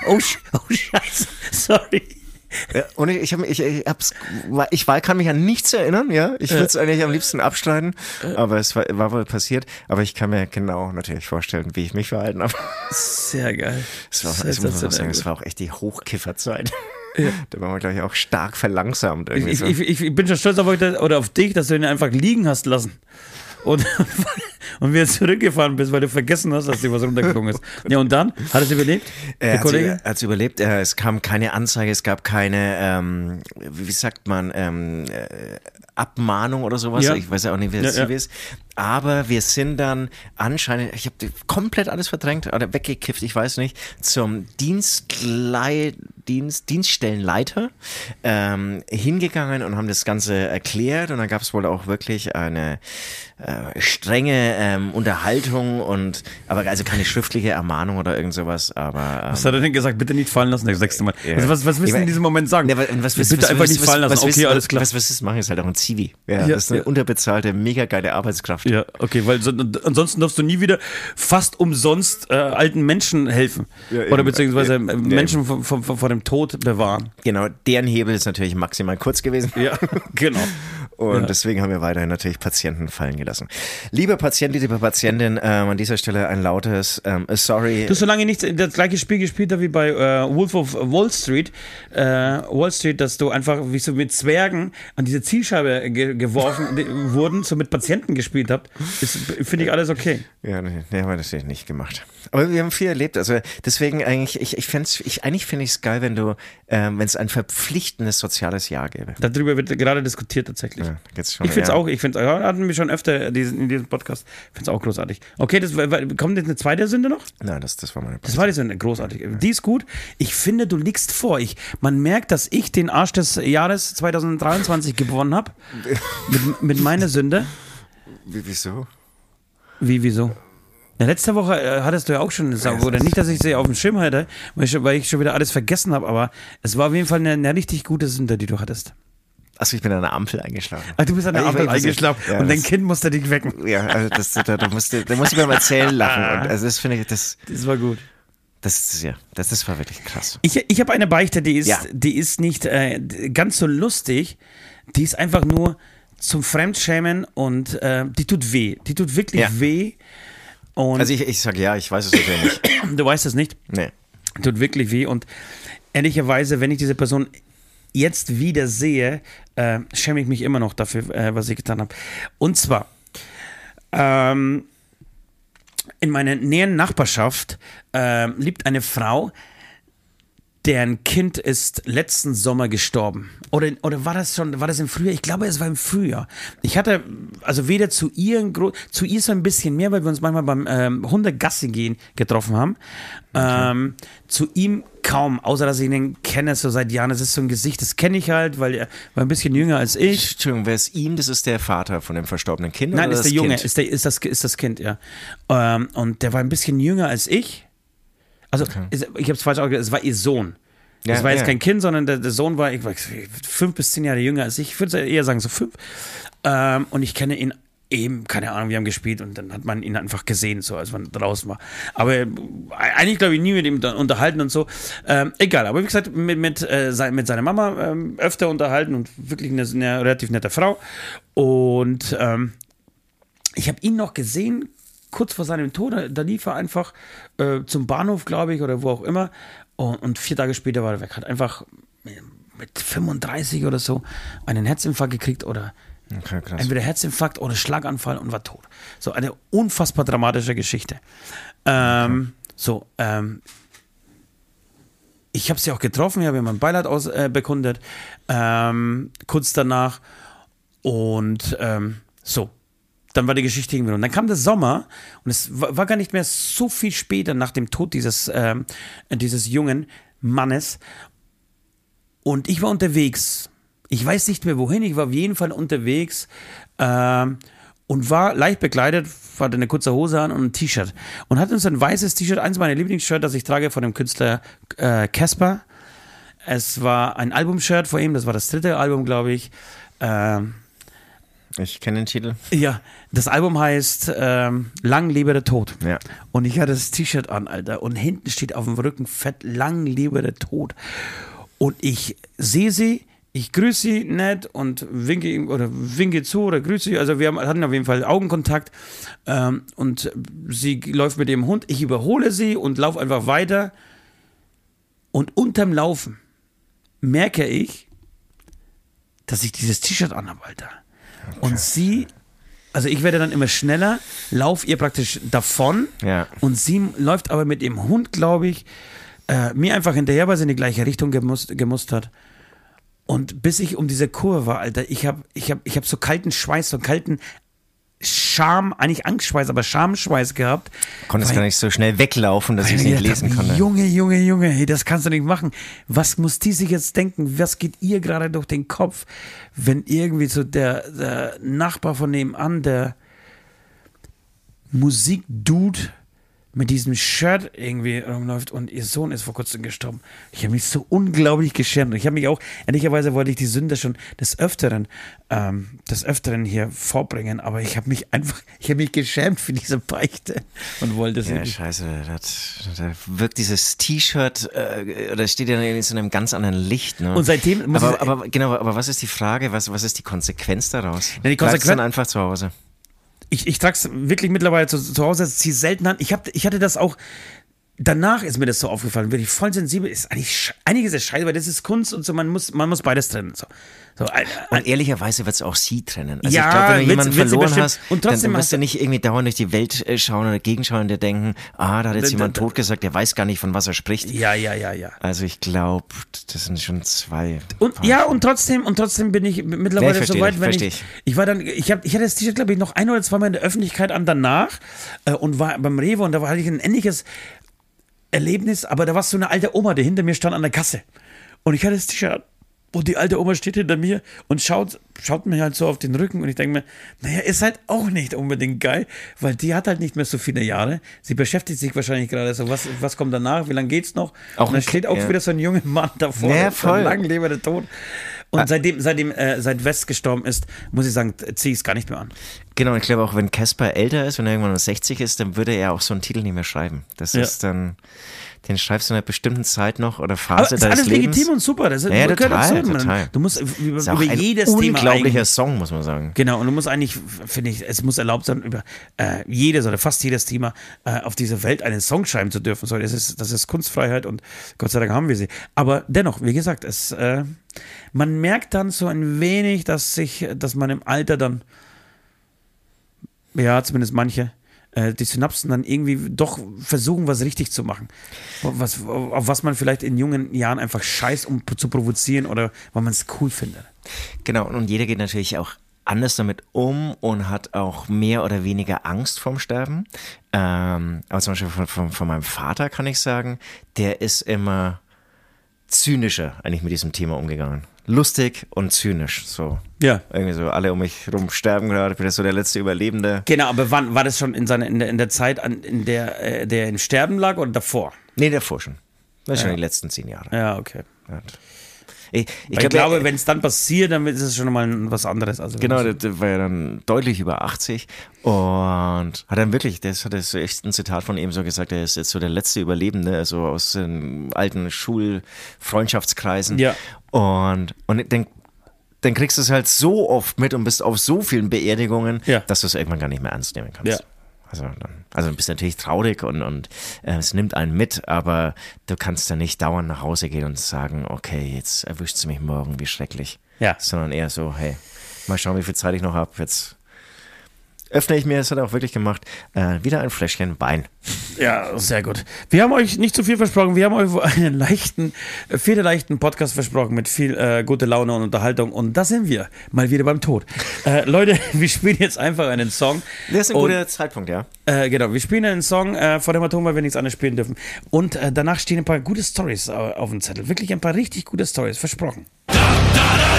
Oh, sch- oh Scheiße. Sorry. Ja, und ich, ich, hab, ich, ich, hab's, ich war, kann mich an nichts erinnern, ja. Ich würde es eigentlich am liebsten abschneiden, aber es war, war wohl passiert. Aber ich kann mir genau natürlich vorstellen, wie ich mich verhalten habe. Sehr geil. Es war, es muss man auch sagen, es war auch echt die Hochkifferzeit. Da waren wir, glaube ich, auch stark verlangsamt. Irgendwie Ich, so. ich, ich, bin schon stolz auf euch oder auf dich, dass du ihn einfach liegen hast lassen. Und, und wir zurückgefahren bist, weil du vergessen hast, dass dir was runtergeflogen ist. Ja, und dann? Hat es überlebt? Er Der hat Kollege? es überlebt. Es kam keine Anzeige, es gab keine, ähm, wie sagt man, ähm, äh, Abmahnung oder sowas. Ja. Ich weiß ja auch nicht, wie das Ja, ja. ist. Aber wir sind dann anscheinend, ich habe komplett alles verdrängt oder weggekifft, ich weiß nicht, zum Dienstlei Dienst, Dienststellenleiter ähm, hingegangen und haben das Ganze erklärt und dann gab es wohl auch wirklich eine äh, strenge ähm, Unterhaltung und aber also keine schriftliche Ermahnung oder irgend sowas, aber ähm, Was hat er denn gesagt? Bitte nicht fallen lassen, das sechste Mal. Ja. Also was, was willst du in diesem Moment sagen? Ja, was, was, was, Bitte was, einfach was, nicht was, fallen lassen. Was, okay, was, alles klar. Was, was ist machen, ist halt auch ein Zivi. Ja, Ja, das ist eine unterbezahlte, mega geile Arbeitskraft. Ja, okay, weil so, ansonsten darfst du nie wieder fast umsonst äh, alten Menschen helfen. Ja, eben. Oder beziehungsweise äh, Menschen vor, vor, vor dem Tod bewahren. Genau, deren Hebel ist natürlich maximal kurz gewesen. Ja, genau. Und Ja. deswegen haben wir weiterhin natürlich Patienten fallen gelassen. Lieber Patient, liebe Patientin, ähm, an dieser Stelle ein lautes ähm, Sorry. Du hast so lange nicht das gleiche Spiel gespielt hast wie bei äh, Wolf of Wall Street, äh, Wall Street, dass du einfach wie so mit Zwergen an diese Zielscheibe ge geworfen wurden, so mit Patienten gespielt habt, finde ich alles okay. Ja, nee, nee, haben wir natürlich nicht gemacht. Aber wir haben viel erlebt. Also deswegen eigentlich, ich, ich fänd's, ich, eigentlich finde ich es geil, wenn du, ähm, wenn es ein verpflichtendes soziales Jahr gäbe. Darüber wird gerade diskutiert tatsächlich. Ja, geht's schon, ich finde es ja. auch, ich finde es, ja, hatten wir schon öfter diesen, in diesem Podcast, ich finde es auch großartig. Okay, das, kommt jetzt eine zweite Sünde noch? Nein, das, das war meine Das war die Sünde, großartig. Die ist gut. Ich finde, du liegst vor. Ich, man merkt, dass ich den Arsch des Jahres 2023 gewonnen habe. mit, mit meiner Sünde. Wie, wieso? Wie, wieso? Ja, letzte Woche äh, hattest du ja auch schon eine Sau, oder nicht, dass ich sie auf dem Schirm hatte, weil ich, schon- weil ich schon wieder alles vergessen habe, aber es war auf jeden Fall eine, eine richtig gute Sünde, die du hattest. Achso, ich bin an der Ampel eingeschlafen. Ah, du bist an der Ampel eingeschlafen ja, und dein Kind musste dich wecken. Ja, also das, da, da, musste, da musste ich beim Erzählen lachen. Und also das finde ich, das, Das war gut. das, ist ja, das, das war wirklich krass. Ich, ich habe eine Beichte, die ist, Ja. die ist nicht äh, ganz so lustig. Die ist einfach nur zum Fremdschämen und äh, die tut weh. Die tut wirklich Ja. weh. Und Also ich, ich sage ja, ich weiß es natürlich nicht. du weißt es nicht. Nee. Tut wirklich weh. Und ehrlicherweise, wenn ich diese Person jetzt wieder sehe, äh, schäme ich mich immer noch dafür, äh, was ich getan habe. Und zwar, ähm, in meiner näheren Nachbarschaft ähm, lebt eine Frau, deren Kind ist letzten Sommer gestorben. Oder, oder war das schon, war das im Frühjahr? Ich glaube, es war im Frühjahr. Ich hatte, also weder zu ihr, zu ihr so ein bisschen mehr, weil wir uns manchmal beim ähm, Hundegassi gehen getroffen haben. Ähm, zu ihm kaum, außer dass ich ihn kenne so seit Jahren. Das ist so ein Gesicht, das kenne ich halt, weil er war ein bisschen jünger als ich. Entschuldigung, wer ist ihm? Das ist der Vater von dem verstorbenen Kind? Nein, ist der Junge, Kind? ist, der, ist, das, ist das Kind, ja. Ähm, und der war ein bisschen jünger als ich. Also, ist, ich habe es falsch ausgedrückt, es war ihr Sohn. Das Ja, war jetzt ja. kein Kind, sondern der, der Sohn war ich, weiß, fünf bis zehn Jahre jünger als ich. Ich würde eher sagen so fünf. Ähm, und ich kenne ihn eben, keine Ahnung, wir haben gespielt und dann hat man ihn einfach gesehen, so als man draußen war. Aber äh, eigentlich glaube ich nie mit ihm unterhalten und so. Ähm, egal, aber wie gesagt, mit, mit, äh, sein, mit seiner Mama ähm, öfter unterhalten und wirklich eine, eine relativ nette Frau. Und ähm, ich habe ihn noch gesehen, kurz vor seinem Tod. Da lief er einfach äh, zum Bahnhof, glaube ich, oder wo auch immer. Und, und vier Tage später war er weg. Hat einfach mit 35 oder so einen Herzinfarkt gekriegt oder Okay, entweder Herzinfarkt oder Schlaganfall und war tot. So eine unfassbar dramatische Geschichte. Ähm, So, ähm, ich habe sie auch getroffen, ich habe ihr mein Beileid aus, äh, bekundet, ähm, kurz danach. Und ähm, so, dann war die Geschichte irgendwie. Und dann kam der Sommer und es war, gar nicht mehr so viel später nach dem Tod dieses, ähm, dieses jungen Mannes. Und ich war unterwegs. Ich weiß nicht mehr wohin, ich war auf jeden Fall unterwegs ähm, und war leicht bekleidet, hatte eine kurze Hose an und ein T-Shirt. Und hatte uns ein weißes T-Shirt, eins meiner Lieblingsshirt, das ich trage von dem Künstler äh, Casper. Es war ein Albumshirt vor ihm, das war das dritte Album, glaube ich. Ähm, Ich kenne den Titel. ja, das Album heißt ähm, Lang lebe der Tod. Ja. Und ich hatte das T-Shirt an, Alter. Und hinten steht auf dem Rücken fett Lang lebe der Tod. Und ich sehe sie, ich grüße sie nett und winke ihm oder winke zu oder grüße sie. Also wir haben, hatten auf jeden Fall Augenkontakt. Ähm, und sie läuft mit dem Hund. Ich überhole sie und laufe einfach weiter. Und unterm Laufen merke ich, dass ich dieses T-Shirt anhabe, Alter. Und sie, also ich werde dann immer schneller, lauf ihr praktisch davon Ja. und sie läuft aber mit dem Hund, glaube ich, äh, mir einfach hinterher, weil sie in die gleiche Richtung gemusst hat. Und bis ich um diese Kurve war, Alter, ich habe ich hab, ich hab so kalten Schweiß, so kalten Scham, eigentlich Angstschweiß, aber Schamschweiß gehabt. Konntest Weil- gar nicht so schnell weglaufen, dass ich es nicht ich lesen konnte. Junge, Junge, Junge, hey, das kannst du nicht machen. Was muss die sich jetzt denken? Was geht ihr gerade durch den Kopf, wenn irgendwie so der, der Nachbar von nebenan, der Musikdude mit diesem Shirt irgendwie rumläuft und ihr Sohn ist vor kurzem gestorben. Ich habe mich so unglaublich geschämt. Ich habe mich auch, ehrlicherweise wollte ich die Sünde schon des Öfteren, ähm, des Öfteren hier vorbringen, aber ich habe mich einfach, ich habe mich geschämt für diese Beichte und wollte es Ja, wirklich scheiße, das, da wirkt dieses T-Shirt, äh, oder steht ja in so einem ganz anderen Licht. Ne? Und seitdem muss aber, ich- aber genau, aber was ist die Frage? Was, was ist die Konsequenz daraus? Ja, die Bleibst Konsequen- dann einfach zu Hause. Ich, ich trage es wirklich mittlerweile zu, zu Hause, ziehe selten an. Ich, hab, ich hatte das auch danach ist mir das so aufgefallen, wirklich voll sensibel ist eigentlich einiges ist scheiße, weil das ist Kunst und so, man muss, man muss beides trennen. So. So, ein, ein, und ehrlicherweise wird es auch sie trennen. Also ja, ich glaube, wenn du jemanden wird, verloren hast, und trotzdem dann wirst du nicht irgendwie dauernd durch die Welt äh, schauen oder gegenschauen und dir denken, ah, da hat jetzt jemand tot gesagt, der weiß gar nicht, von was er spricht. Ja, ja, ja, ja. Also ich glaube, das sind schon zwei. Und ja, und trotzdem, und trotzdem bin ich mittlerweile versteh so weit, wenn ich, ich. ich war dann, ich habe, ich hatte das T-Shirt, glaube ich, noch ein oder zweimal in der Öffentlichkeit an danach äh, und war beim Rewe und da hatte ich ein ähnliches Erlebnis, aber da war so eine alte Oma, die hinter mir stand an der Kasse und ich hatte das T-Shirt und die alte Oma steht hinter mir und schaut, schaut mir halt so auf den Rücken und ich denke mir, naja, ist halt auch nicht unbedingt geil, weil die hat halt nicht mehr so viele Jahre. Sie beschäftigt sich wahrscheinlich gerade so, was, was kommt danach, wie lange geht's noch? Auch und dann steht auch ja. wieder so ein junger Mann davor, Ja, voll. Ah. lang lebe der Tod. Und seitdem, seitdem, äh, seit West gestorben ist, muss ich sagen, ziehe ich es gar nicht mehr an. Genau, ich glaube auch, wenn Casper älter ist, wenn er irgendwann 60 ist, dann würde er auch so einen Titel nicht mehr schreiben. Das Ja. ist dann, den schreibst du in einer bestimmten Zeit noch oder Aber Phase ist deines alles Lebens. legitim und super. Das ist, Ja, total, total. Du musst über, ist auch über ein jedes Thema unglaublicher Song, muss man sagen. Genau, und du musst eigentlich, finde ich, es muss erlaubt sein, über äh, jedes oder fast jedes Thema äh, auf dieser Welt einen Song schreiben zu dürfen. So, das, ist, das ist Kunstfreiheit und Gott sei Dank haben wir sie. Aber dennoch, wie gesagt, es, äh, man merkt dann so ein wenig, dass sich, dass man im Alter dann, ja, zumindest manche, äh, die Synapsen dann irgendwie doch versuchen, was richtig zu machen. Was, auf was man vielleicht in jungen Jahren einfach scheißt, um zu provozieren oder weil man es cool findet. Genau, und jeder geht natürlich auch anders damit um und hat auch mehr oder weniger Angst vorm Sterben. Ähm, aber zum Beispiel von, von, von meinem Vater kann ich sagen, der ist immer zynischer eigentlich mit diesem Thema umgegangen. Lustig und zynisch, so. Ja. Irgendwie so, alle um mich rum sterben gerade, ich bin jetzt so der letzte Überlebende. Genau, aber wann war das schon in seiner in der, in der Zeit, an, in der äh, der im Sterben lag oder davor? Nee, davor schon. Das ist schon die letzten zehn Jahre. Ja, okay. Ja. Ich, ich, Ich, glaub, glaube, er- wenn es dann passiert, dann ist es schon mal was anderes. Also Genau, der, war ja dann deutlich über 80 und hat dann wirklich, das hat so echt ein Zitat von ihm so gesagt, er ist jetzt so der letzte Überlebende, also aus den alten Schulfreundschaftskreisen. Ja. Und, und dann, dann kriegst du es halt so oft mit und bist auf so vielen Beerdigungen, Ja. dass du es irgendwann gar nicht mehr ernst nehmen kannst. Ja. Also, dann, also du bist natürlich traurig und, und äh, es nimmt einen mit, aber du kannst dann nicht dauernd nach Hause gehen und sagen, okay, jetzt erwischt es mich morgen, wie schrecklich. Ja. Sondern eher so, hey, mal schauen, wie viel Zeit ich noch habe. Jetzt öffne ich mir, das hat er auch wirklich gemacht, äh, wieder ein Fläschchen Wein. Ja, sehr gut. Wir haben euch nicht zu viel versprochen. Wir haben euch einen leichten, äh, federleichten Podcast versprochen mit viel äh, gute Laune und Unterhaltung. Und da sind wir. Mal wieder beim Tod. Äh, Leute, wir spielen jetzt einfach einen Song. Das ist ein Und- guter Zeitpunkt, ja. Äh, genau, wir spielen einen Song äh, vor dem Atom, weil wir nichts anderes spielen dürfen. Und äh, danach stehen ein paar gute Stories auf dem Zettel. Wirklich ein paar richtig gute Stories, versprochen. Wir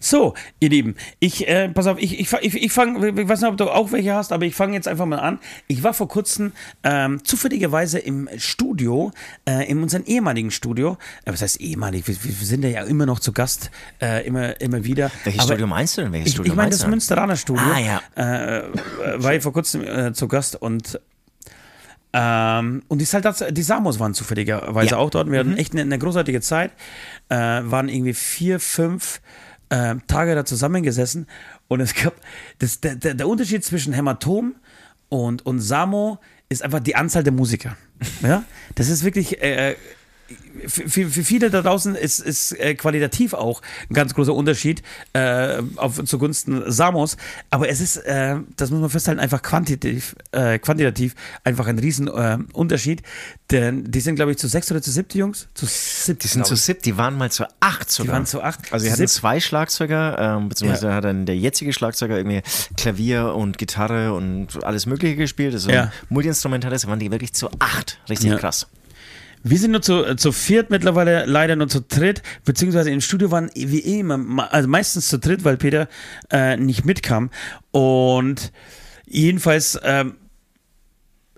So, ihr Lieben, ich, äh, pass auf, ich, ich, ich, ich fange, ich weiß nicht, ob du auch welche hast, aber ich fange jetzt einfach mal an. Ich war vor kurzem ähm, zufälligerweise im Studio, äh, in unserem ehemaligen Studio. Äh, was heißt ehemalig? Wir, wir sind ja immer noch zu Gast, äh, immer, immer wieder. Welches Aber- Studio meinst du denn? Welches Ich, Studio ich meine das? Münsteraner Studio. Ah, ja. Äh, äh, war ich vor kurzem äh, zu Gast und ähm, und die, Saltats, die Samos waren zufälligerweise Ja. auch dort. Wir hatten echt eine, eine großartige Zeit. Äh, waren irgendwie vier, fünf äh, Tage da zusammengesessen. Und es gab, das, der, der, der Unterschied zwischen Hämatom und, und Samo ist einfach die Anzahl der Musiker. Ja? Das ist wirklich. Äh, für, für viele da draußen ist, ist äh, qualitativ auch ein ganz großer Unterschied äh, auf, zugunsten Samos. Aber es ist, äh, das muss man festhalten, einfach quantitativ, äh, quantitativ einfach ein riesen äh, Unterschied. Denn die sind, glaube ich, zu sechs oder zu siebte Jungs? Zu siebte. Die sind zu siebte, die waren mal zu acht sogar. waren zu acht. Also wir hatten zwei Schlagzeuger, ähm, beziehungsweise Ja. hat dann der jetzige Schlagzeuger irgendwie Klavier und Gitarre und alles Mögliche gespielt. Also Ja. Multiinstrumentalist, waren die wirklich zu acht. Richtig Ja. krass. Wir sind nur zu, zu viert mittlerweile, leider nur zu dritt, beziehungsweise im Studio waren wie immer, also meistens zu dritt, weil Peter äh, nicht mitkam. Und jedenfalls ähm,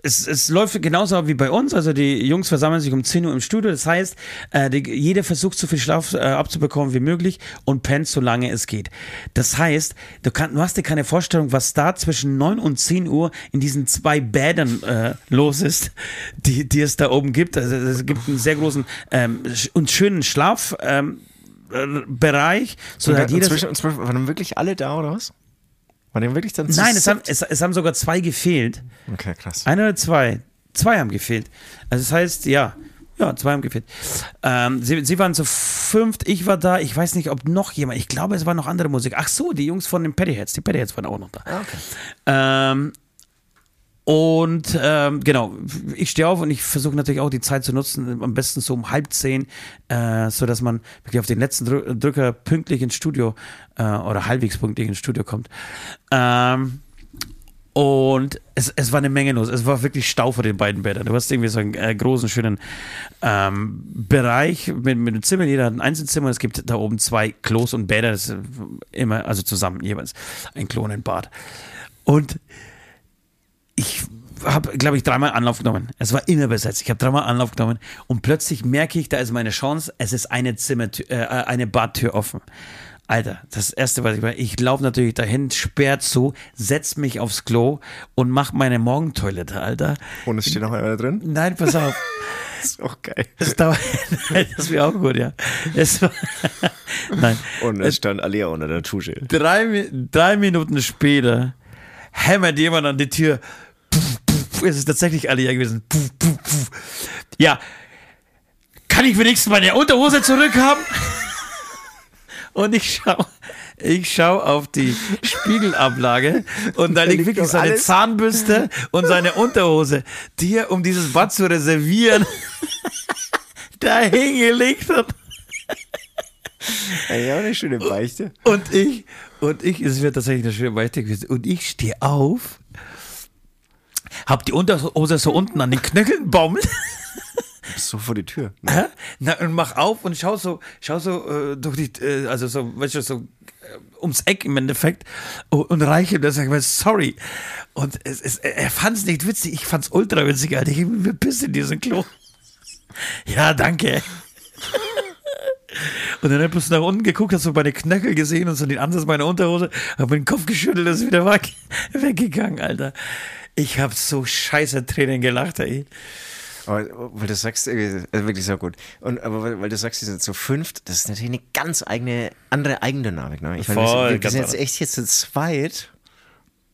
es, es läuft genauso wie bei uns. Also die Jungs versammeln sich um 10 Uhr im Studio. Das heißt, äh, die, jeder versucht so viel Schlaf äh, abzubekommen wie möglich und pennt so lange es geht. Das heißt, du, kann, du hast dir keine Vorstellung, was da zwischen 9 und 10 Uhr in diesen zwei Bädern äh, los ist, die, die es da oben gibt. Also es gibt einen sehr großen ähm, und schönen Schlaf. Ähm, Bereich, so und, jeder inzwischen, inzwischen waren wirklich alle da oder was? War dem wirklich dann Nein, es haben, es, es haben sogar zwei gefehlt. Okay, krass. Einer oder zwei? Zwei haben gefehlt. Also das heißt, ja, ja, zwei haben gefehlt. Ähm, sie, sie waren zu fünft, ich war da, ich weiß nicht, ob noch jemand, ich glaube, es war noch andere Musik. Ach so, die Jungs von den Paddyheads, die Paddyheads waren auch noch da. Ah, okay. Ähm, und ähm, genau, ich stehe auf und ich versuche natürlich auch die Zeit zu nutzen, am besten so um halb zehn, äh, dass man wirklich auf den letzten Drücker pünktlich ins Studio äh, oder halbwegs pünktlich ins Studio kommt. Ähm, und es, es war eine Menge los. Es war wirklich Stau vor den beiden Bädern. Du hast irgendwie so einen äh, großen, schönen ähm, Bereich mit, mit einem Zimmer. Jeder hat ein Einzelzimmer. Es gibt da oben zwei Klos und Bäder. Das ist immer, also zusammen jeweils ein Klo und Bad. Und ich habe, glaube ich, dreimal Anlauf genommen. Es war immer besetzt. Ich habe dreimal Anlauf genommen und plötzlich merke ich, da ist meine Chance. Es ist eine Zimmertür, äh, eine Badtür offen. Alter, das erste, was ich mache, ich laufe natürlich dahin, sperrt zu, setz mich aufs Klo und mach meine Morgentoilette, Alter. Und es steht noch einer drin? Nein, pass auf. das ist auch geil. Das, dauert, das wäre auch gut, ja. Es war, nein. Und es stand Alia unter der Dusche. Drei, drei Minuten später hämmert jemand an die Tür es ist tatsächlich Alia gewesen. Puh, puh, puh. Ja, kann ich wenigstens meine Unterhose zurückhaben? und ich schaue ich schau auf die Spiegelablage und da liegt wirklich seine alles. Zahnbürste und seine Unterhose, die er, um dieses Bad zu reservieren, da hingelegt hat. Ja, eine schöne Beichte. Und ich, und ich, es wird tatsächlich eine schöne Beichte gewesen, und ich stehe auf hab die Unterhose so unten an den Knöcheln baumelt. So vor die Tür. Ne? Na, und mach auf und schau so, schau so äh, durch die, äh, also so, weißt du, so äh, ums Eck im Endeffekt und, und reiche ihm das, sag ich sorry. Und es, es, er fand es nicht witzig, ich fand es ultra witzig, Alter. Ich bin verpisst in diesem Klo. ja, danke. Und dann hab ich nach unten geguckt, hast so meine Knöchel gesehen und so den Ansatz meiner Unterhose, hab den Kopf geschüttelt, ist wieder weg, weggegangen, Alter. Ich habe so scheiße Tränen gelacht, ey. Aber weil du sagst, also wirklich so gut. Und aber weil, weil du sagst, die sind zu fünft, das ist natürlich eine ganz eigene, andere Eigendynamik. Ne? Ich meine, Voll, wir, wir sind jetzt echt jetzt zu zweit.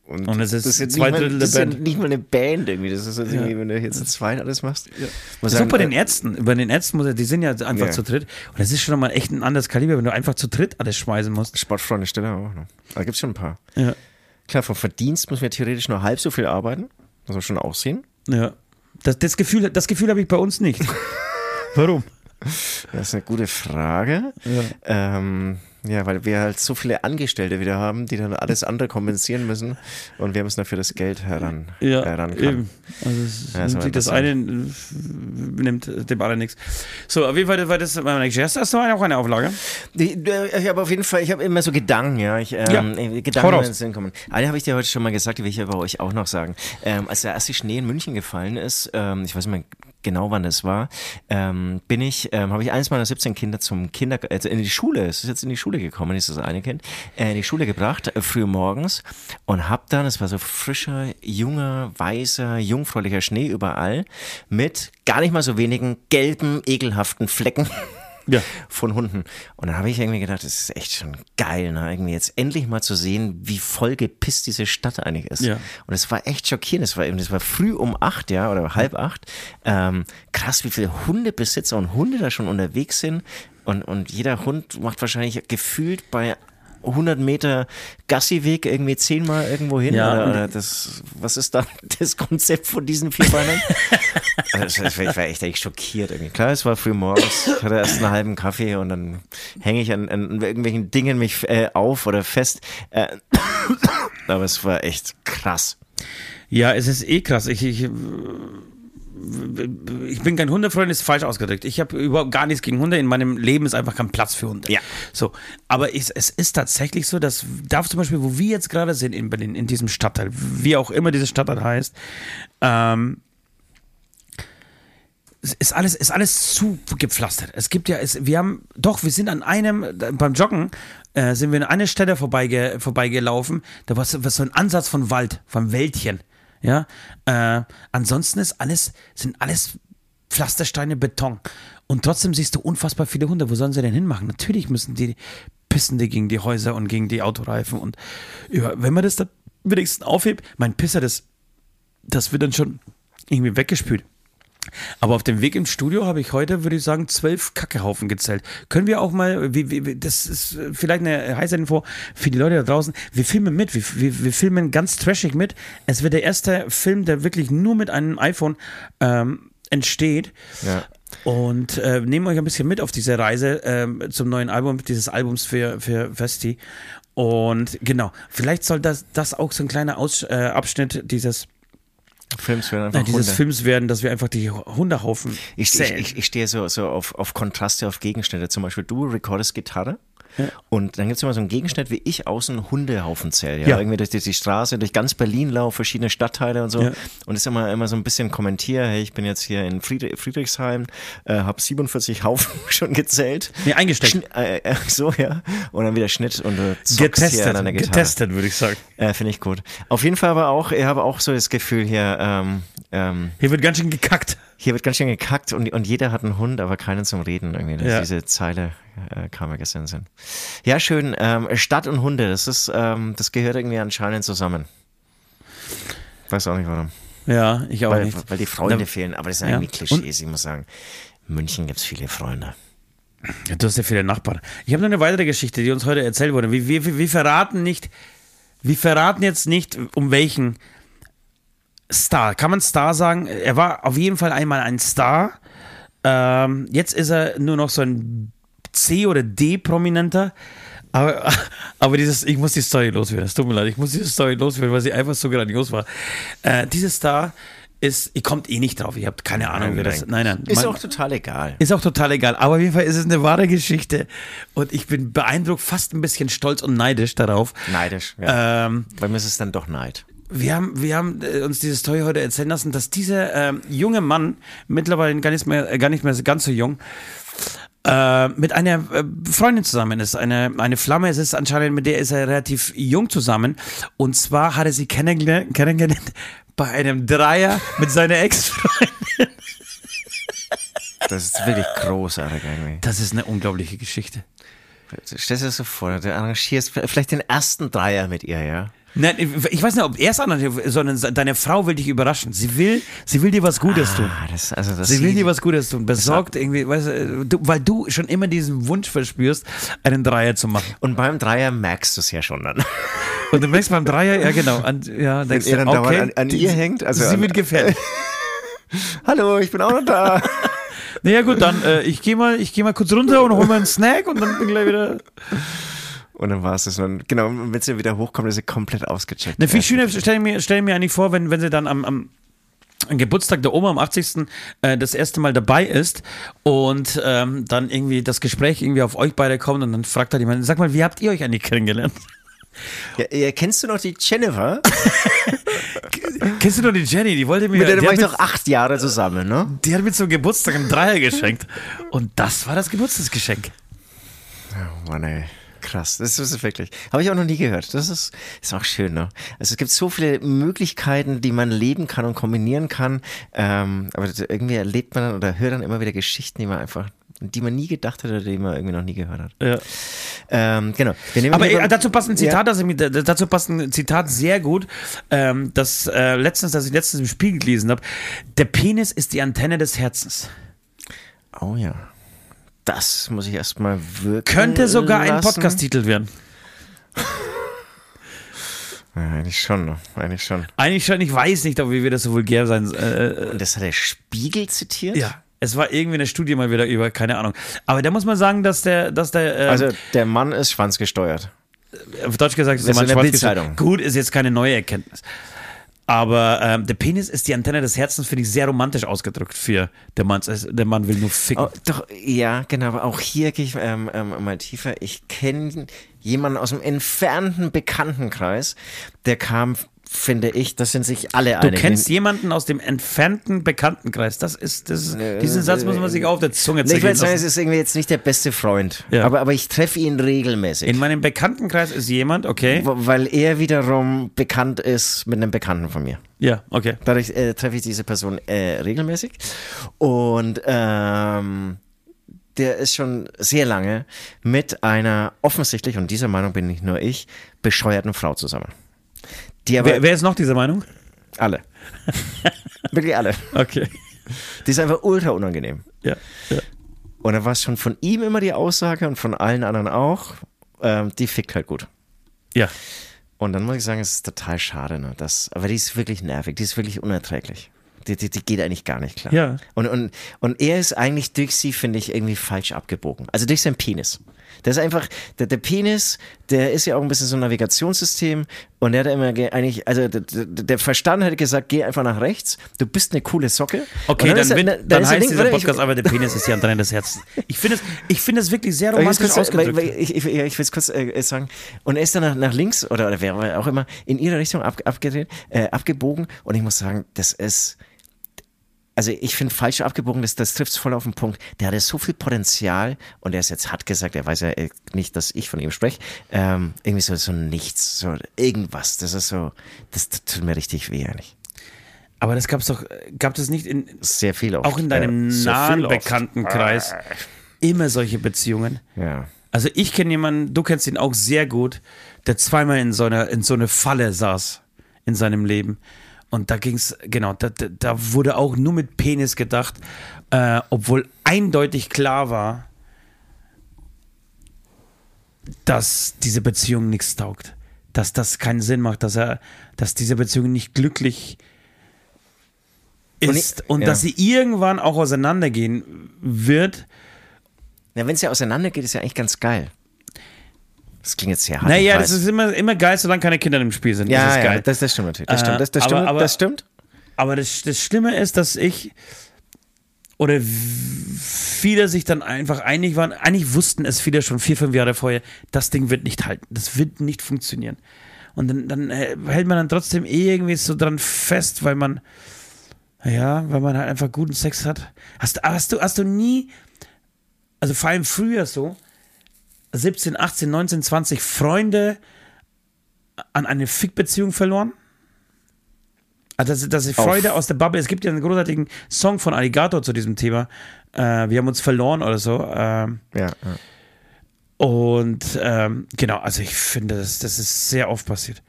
Und, und es ist, das ist jetzt zwei Drittel der Band. Ja nicht mal eine Band irgendwie. Das ist irgendwie, ja. wenn du jetzt zu zweit alles machst. Ja. Muss sagen, bei den äh, Ärzten. Bei den Ärzten, muss, die sind ja einfach ja. zu dritt. Und das ist schon mal echt ein anderes Kaliber, wenn du einfach zu dritt alles schmeißen musst. Sportfreunde Stelle auch noch. Da gibt es schon ein paar. Ja. Klar, vom Verdienst müssen wir theoretisch nur halb so viel arbeiten. Muss man schon auch sehen. Ja. Das, das Gefühl, das Gefühl habe ich bei uns nicht. Warum? Das ist eine gute Frage. Ja. Ähm, ja, weil wir halt so viele Angestellte wieder haben, die dann alles andere kompensieren müssen und wir müssen dafür das Geld heran, ja, herankommen. Also es ja, nimmt sich das eine nimmt dem anderen nichts. So, auf jeden Fall war das mein nächstes. Hast du auch eine Auflage? ich habe auf jeden Fall, ich habe immer so Gedanken, ja. Ich, ähm, ja. Gedanken in den Sinn kommen. Eine habe ich dir heute schon mal gesagt, die will ich aber euch auch noch sagen. Ähm, als der erste Schnee in München gefallen ist, ähm, ich weiß nicht mehr genau wann das war, ähm, bin ich, ähm, habe ich eines meiner 17 Kinder zum Kinder, also in die Schule, es ist jetzt in die Schule gekommen, ist das eine Kind, äh, in die Schule gebracht, äh, früh morgens und hab dann, es war so frischer, junger, weißer, jungfräulicher Schnee überall mit gar nicht mal so wenigen gelben, ekelhaften Flecken ja. von Hunden. Und dann habe ich irgendwie gedacht, das ist echt schon geil, ne? irgendwie jetzt endlich mal zu sehen, wie voll gepisst diese Stadt eigentlich ist. Ja. Und es war echt schockierend. Es war eben, es war früh um acht, ja, oder halb acht. Ähm, krass, wie viele Hundebesitzer und Hunde da schon unterwegs sind. Und, und jeder Hund macht wahrscheinlich gefühlt bei 100 Meter Gassiweg irgendwie zehnmal irgendwo hin? Ja, oder, oder das, was ist da das Konzept von diesen Vierbeinern? also ich war echt, echt schockiert. Irgendwie. Klar, es war früh morgens, ich hatte erst einen halben Kaffee und dann hänge ich an, an, irgendwelchen Dingen mich äh, auf oder fest. Äh, aber es war echt krass. Ja, es ist eh krass. Ich, ich ich bin kein Hundefreund, ist falsch ausgedrückt. Ich habe überhaupt gar nichts gegen Hunde. In meinem Leben ist einfach kein Platz für Hunde. Ja. So, aber es, es ist tatsächlich so, dass da zum Beispiel, wo wir jetzt gerade sind in Berlin, in diesem Stadtteil, wie auch immer dieser Stadtteil heißt, ähm, ist alles, ist alles zu gepflastert. Es gibt ja, es, wir haben, doch, wir sind an einem, beim Joggen, äh, sind wir an einer Stelle vorbeige, vorbeigelaufen, da war so ein Ansatz von Wald, von Wäldchen. Ja, äh, ansonsten ist alles, sind alles Pflastersteine, Beton. Und trotzdem siehst du unfassbar viele Hunde. Wo sollen sie denn hinmachen? Natürlich müssen die pissen die gegen die Häuser und gegen die Autoreifen. Und ja, wenn man das dann wenigstens aufhebt, mein Pisser, das, das wird dann schon irgendwie weggespült. Aber auf dem Weg im Studio habe ich heute, würde ich sagen, zwölf Kackehaufen gezählt. Können wir auch mal, wie, wie, das ist vielleicht eine heiße Info für die Leute da draußen, wir filmen mit, wir, wir, wir filmen ganz trashig mit. Es wird der erste Film, der wirklich nur mit einem iPhone ähm, entsteht. Ja. Und äh, nehmen euch ein bisschen mit auf diese Reise ähm, zum neuen Album, dieses Albums für, für Festi. Und genau, vielleicht soll das, das auch so ein kleiner Aus, äh, Abschnitt dieses Films werden einfach Nein, dieses Hunde. Films werden, dass wir einfach die Hundehaufen Ich, ich, ich, ich stehe so, so auf, auf Kontraste, auf Gegenstände. Zum Beispiel, du recordest Gitarre. Und dann gibt es immer so einen Gegenstand, wie ich außen Hundehaufen zähle. Ja? Ja. Irgendwie durch die, die Straße, durch ganz Berlin laufe, verschiedene Stadtteile und so. Ja. Und ist immer, immer so ein bisschen kommentiere, hey, ich bin jetzt hier in Friedrich, Friedrichshain, äh, habe 47 Haufen schon gezählt. Nee, eingesteckt. Schn äh, äh, so, ja. Und dann wieder Schnitt und du hier getestet, an deiner Gitarre. getestet, würde ich sagen. Äh, Finde ich gut. Auf jeden Fall aber auch, ich habe auch so das Gefühl hier, ähm, ähm, Hier wird ganz schön gekackt. Hier wird ganz schön gekackt und, und jeder hat einen Hund, aber keinen zum Reden irgendwie. Ja. Diese Zeile äh, kam mir gestern Sinn. Ja, schön. Ähm, Stadt und Hunde, das ist, ähm, das gehört irgendwie anscheinend zusammen. Weiß auch nicht warum. Ja, ich auch Weil, nicht. weil die Freunde Na, fehlen, aber das sind ja. irgendwie Klischees, ich muss sagen. In München gibt es viele Freunde. Ja, du hast ja viele Nachbarn. Ich habe noch eine weitere Geschichte, die uns heute erzählt wurde. Wir, wir, wir verraten nicht, wir verraten jetzt nicht, um welchen Star. Kann man Star sagen? Er war auf jeden Fall einmal ein Star. Ähm, jetzt ist er nur noch so ein C- oder D-Prominenter. Aber, aber dieses, ich muss die Story loswerden. Es tut mir leid, ich muss diese Story loswerden, weil sie einfach so grandios war. Äh, dieser Star ist, ihr kommt eh nicht drauf, ihr habt keine Ahnung, wer das. Nein, nein. Ist man- auch total egal. ist auch total egal. Aber auf jeden Fall ist es eine wahre Geschichte. Und ich bin beeindruckt, fast ein bisschen stolz und neidisch darauf. Neidisch. Ja. Ähm, Bei mir ist es dann doch Neid. Wir haben, wir haben äh, uns diese Story heute erzählen lassen, dass dieser ähm, junge Mann, mittlerweile gar nicht mehr, äh, gar nicht mehr ganz so jung, äh, mit einer Freundin zusammen ist. Eine, eine Flamme, es ist anscheinend, mit der ist er relativ jung zusammen. Und zwar hat er sie kennengelernt, kennengelernt bei einem Dreier mit seiner Ex-Freundin. Das ist wirklich großartig irgendwie. Das ist eine unglaubliche Geschichte. Stell dir das so vor, du arrangierst vielleicht den ersten Dreier mit ihr, ja? Nein, ich weiß nicht, ob er es anhat, sondern deine Frau will dich überraschen. Sie will, sie will dir was Gutes tun. Ah, das, also das Sie will dir was Gutes tun. Besorgt irgendwie, weißt du, weil du schon immer diesen Wunsch verspürst, einen Dreier zu machen. Und beim Dreier merkst du es ja schon dann. Und du merkst beim Dreier, ja genau, an, ja, denkst ihr du, dann okay, an- an die- ihr hängt, also sie wird gefällt. Hallo, ich bin auch noch da. naja gut, dann äh, ich gehe mal, ich gehe mal kurz runter und hol mir einen Snack und dann bin ich gleich wieder. Und dann war es das. Und genau, wenn sie wieder hochkommt, ist sie komplett ausgecheckt. Ne, viel schöner stelle ich mir, stell mir eigentlich vor, wenn, wenn sie dann am, am Geburtstag der Oma am 80. Äh, das erste Mal dabei ist und ähm, dann irgendwie das Gespräch irgendwie auf euch beide kommt und dann fragt er jemand, sag mal, wie habt ihr euch eigentlich kennengelernt? Ja, ja, kennst du noch die Jennifer? Kennst du noch die Jenny? Die wollte mir, Mit der die, war ich doch acht Jahre zusammen, ne? die hat mir zum Geburtstag einen Dreier geschenkt und das war das Geburtstagsgeschenk. Oh Mann, ey. Krass, das ist wirklich. Habe ich auch noch nie gehört. Das ist, ist auch schön, ne? Also es gibt so viele Möglichkeiten, die man leben kann und kombinieren kann. Ähm, aber irgendwie erlebt man dann oder hört dann immer wieder Geschichten, die man einfach, die man nie gedacht hat oder die man irgendwie noch nie gehört hat. Ja. Ähm, genau. Aber äh, dazu passt ein Zitat, Ja. das ich, dazu passt ein Zitat sehr gut, ähm, das äh, letztens, das ich letztens im Spiegel gelesen habe. Der Penis ist die Antenne des Herzens. Oh ja. Das muss ich erstmal wirken. Könnte sogar ein lassen. Podcast-Titel werden. Ja, eigentlich schon, ne? Eigentlich schon. Eigentlich schon, ich weiß nicht, ob wir wieder so vulgär sein. Äh, äh, Und das hat der Spiegel zitiert? ja, es war irgendwie eine Studie mal wieder über, keine Ahnung. Aber da muss man sagen, dass der, dass der, äh, Also der Mann ist schwanzgesteuert. auf Deutsch gesagt, ist Das der Bildzeitung. geschrieben. Gut, ist jetzt keine neue Erkenntnis. Aber ähm, der Penis ist die Antenne des Herzens, finde ich, sehr romantisch ausgedrückt für der Mann. Der Mann will nur ficken. Oh, doch, ja, genau. Aber auch hier gehe ich ähm, ähm, mal tiefer. Ich kenne jemanden aus dem entfernten Bekanntenkreis, der kam finde ich, das sind sich alle einig. Du kennst jemanden aus dem entfernten Bekanntenkreis. Das ist, das ist äh, diesen Satz muss man sich auf der Zunge ziehen. Ich würde sagen, es ist irgendwie jetzt nicht der beste Freund, ja. aber, aber ich treffe ihn regelmäßig. In meinem Bekanntenkreis ist jemand, okay. Weil er wiederum bekannt ist mit einem Bekannten von mir. Ja, okay. Dadurch äh, treffe ich diese Person äh, regelmäßig und ähm, der ist schon sehr lange mit einer offensichtlich, und dieser Meinung bin nicht nur ich, bescheuerten Frau zusammen. Wer, wer ist noch dieser Meinung? Alle. Wirklich alle. Okay. Die ist einfach ultra unangenehm. Ja. ja. Und da war es schon von ihm immer die Aussage und von allen anderen auch, ähm, die fickt halt gut. Ja. Und dann muss ich sagen, es ist total schade, ne? Das, aber die ist wirklich nervig, die ist wirklich unerträglich. Die, die, die geht eigentlich gar nicht klar. Ja. Und, und, und er ist eigentlich durch sie, finde ich, irgendwie falsch abgebogen. Also durch seinen Penis. Der ist einfach, der, der Penis, der ist ja auch ein bisschen so ein Navigationssystem und der hat immer eigentlich, also der, der Verstand hätte gesagt, geh einfach nach rechts, du bist eine coole Socke. Okay, dann, dann, er, dann, dann heißt dieser Podcast aber, der Penis ist ja Antenne des Herzens. Ich finde es, ich finde es wirklich sehr romantisch kurz, ausgedrückt. Ich, ich, ich, ich will es kurz äh, sagen. Und er ist dann nach, nach links oder, oder wer auch immer in ihre Richtung ab, abgedreht, äh, abgebogen und ich muss sagen, das ist also ich finde falsch abgebogen, das, das trifft es voll auf den Punkt. Der hatte so viel Potenzial und er ist jetzt hat gesagt, er weiß ja äh, nicht, dass ich von ihm spreche. Ähm, irgendwie so, so nichts, so irgendwas. Das ist so, das, tut mir richtig weh eigentlich. Aber das gab es doch, gab es nicht in sehr viel oft. auch in deinem ja, nahen Bekanntenkreis ah. immer solche Beziehungen. Ja. Also ich kenne jemanden, du kennst ihn auch sehr gut, der zweimal in so einer in so eine Falle saß in seinem Leben und da ging es, genau, da, da, wurde auch nur mit Penis gedacht, äh, obwohl eindeutig klar war, dass diese Beziehung nichts taugt. Dass das keinen Sinn macht, dass er, dass diese Beziehung nicht glücklich ist und, ich, und ja. dass sie irgendwann auch auseinandergehen wird. Ja, wenn es ja auseinandergeht, ist ja eigentlich ganz geil. Das klingt jetzt sehr hart. Naja, das ist immer, immer geil, solange keine Kinder im Spiel sind. Ja, das ist geil. Ja, das, das stimmt natürlich. Das stimmt. Das, das aber, stimmt, aber, das stimmt. Aber das, das Schlimme ist, dass ich oder viele sich dann einfach einig waren, eigentlich wussten es viele schon vier, fünf Jahre vorher, das Ding wird nicht halten, das wird nicht funktionieren. Und dann, dann äh, hält man dann trotzdem irgendwie so dran fest, weil man, ja, weil man halt einfach guten Sex hat. Hast, hast, du, hast du nie, also vor allem früher so, 17, 18, 19, 20 Freunde an eine Fickbeziehung verloren? Also, dass, dass die Freude Auf. aus der Bubble, es gibt ja einen großartigen Song von Alligator zu diesem Thema. Äh, wir haben uns verloren oder so. Ähm, ja, ja. Und ähm, genau, also ich finde, das, das ist sehr oft passiert.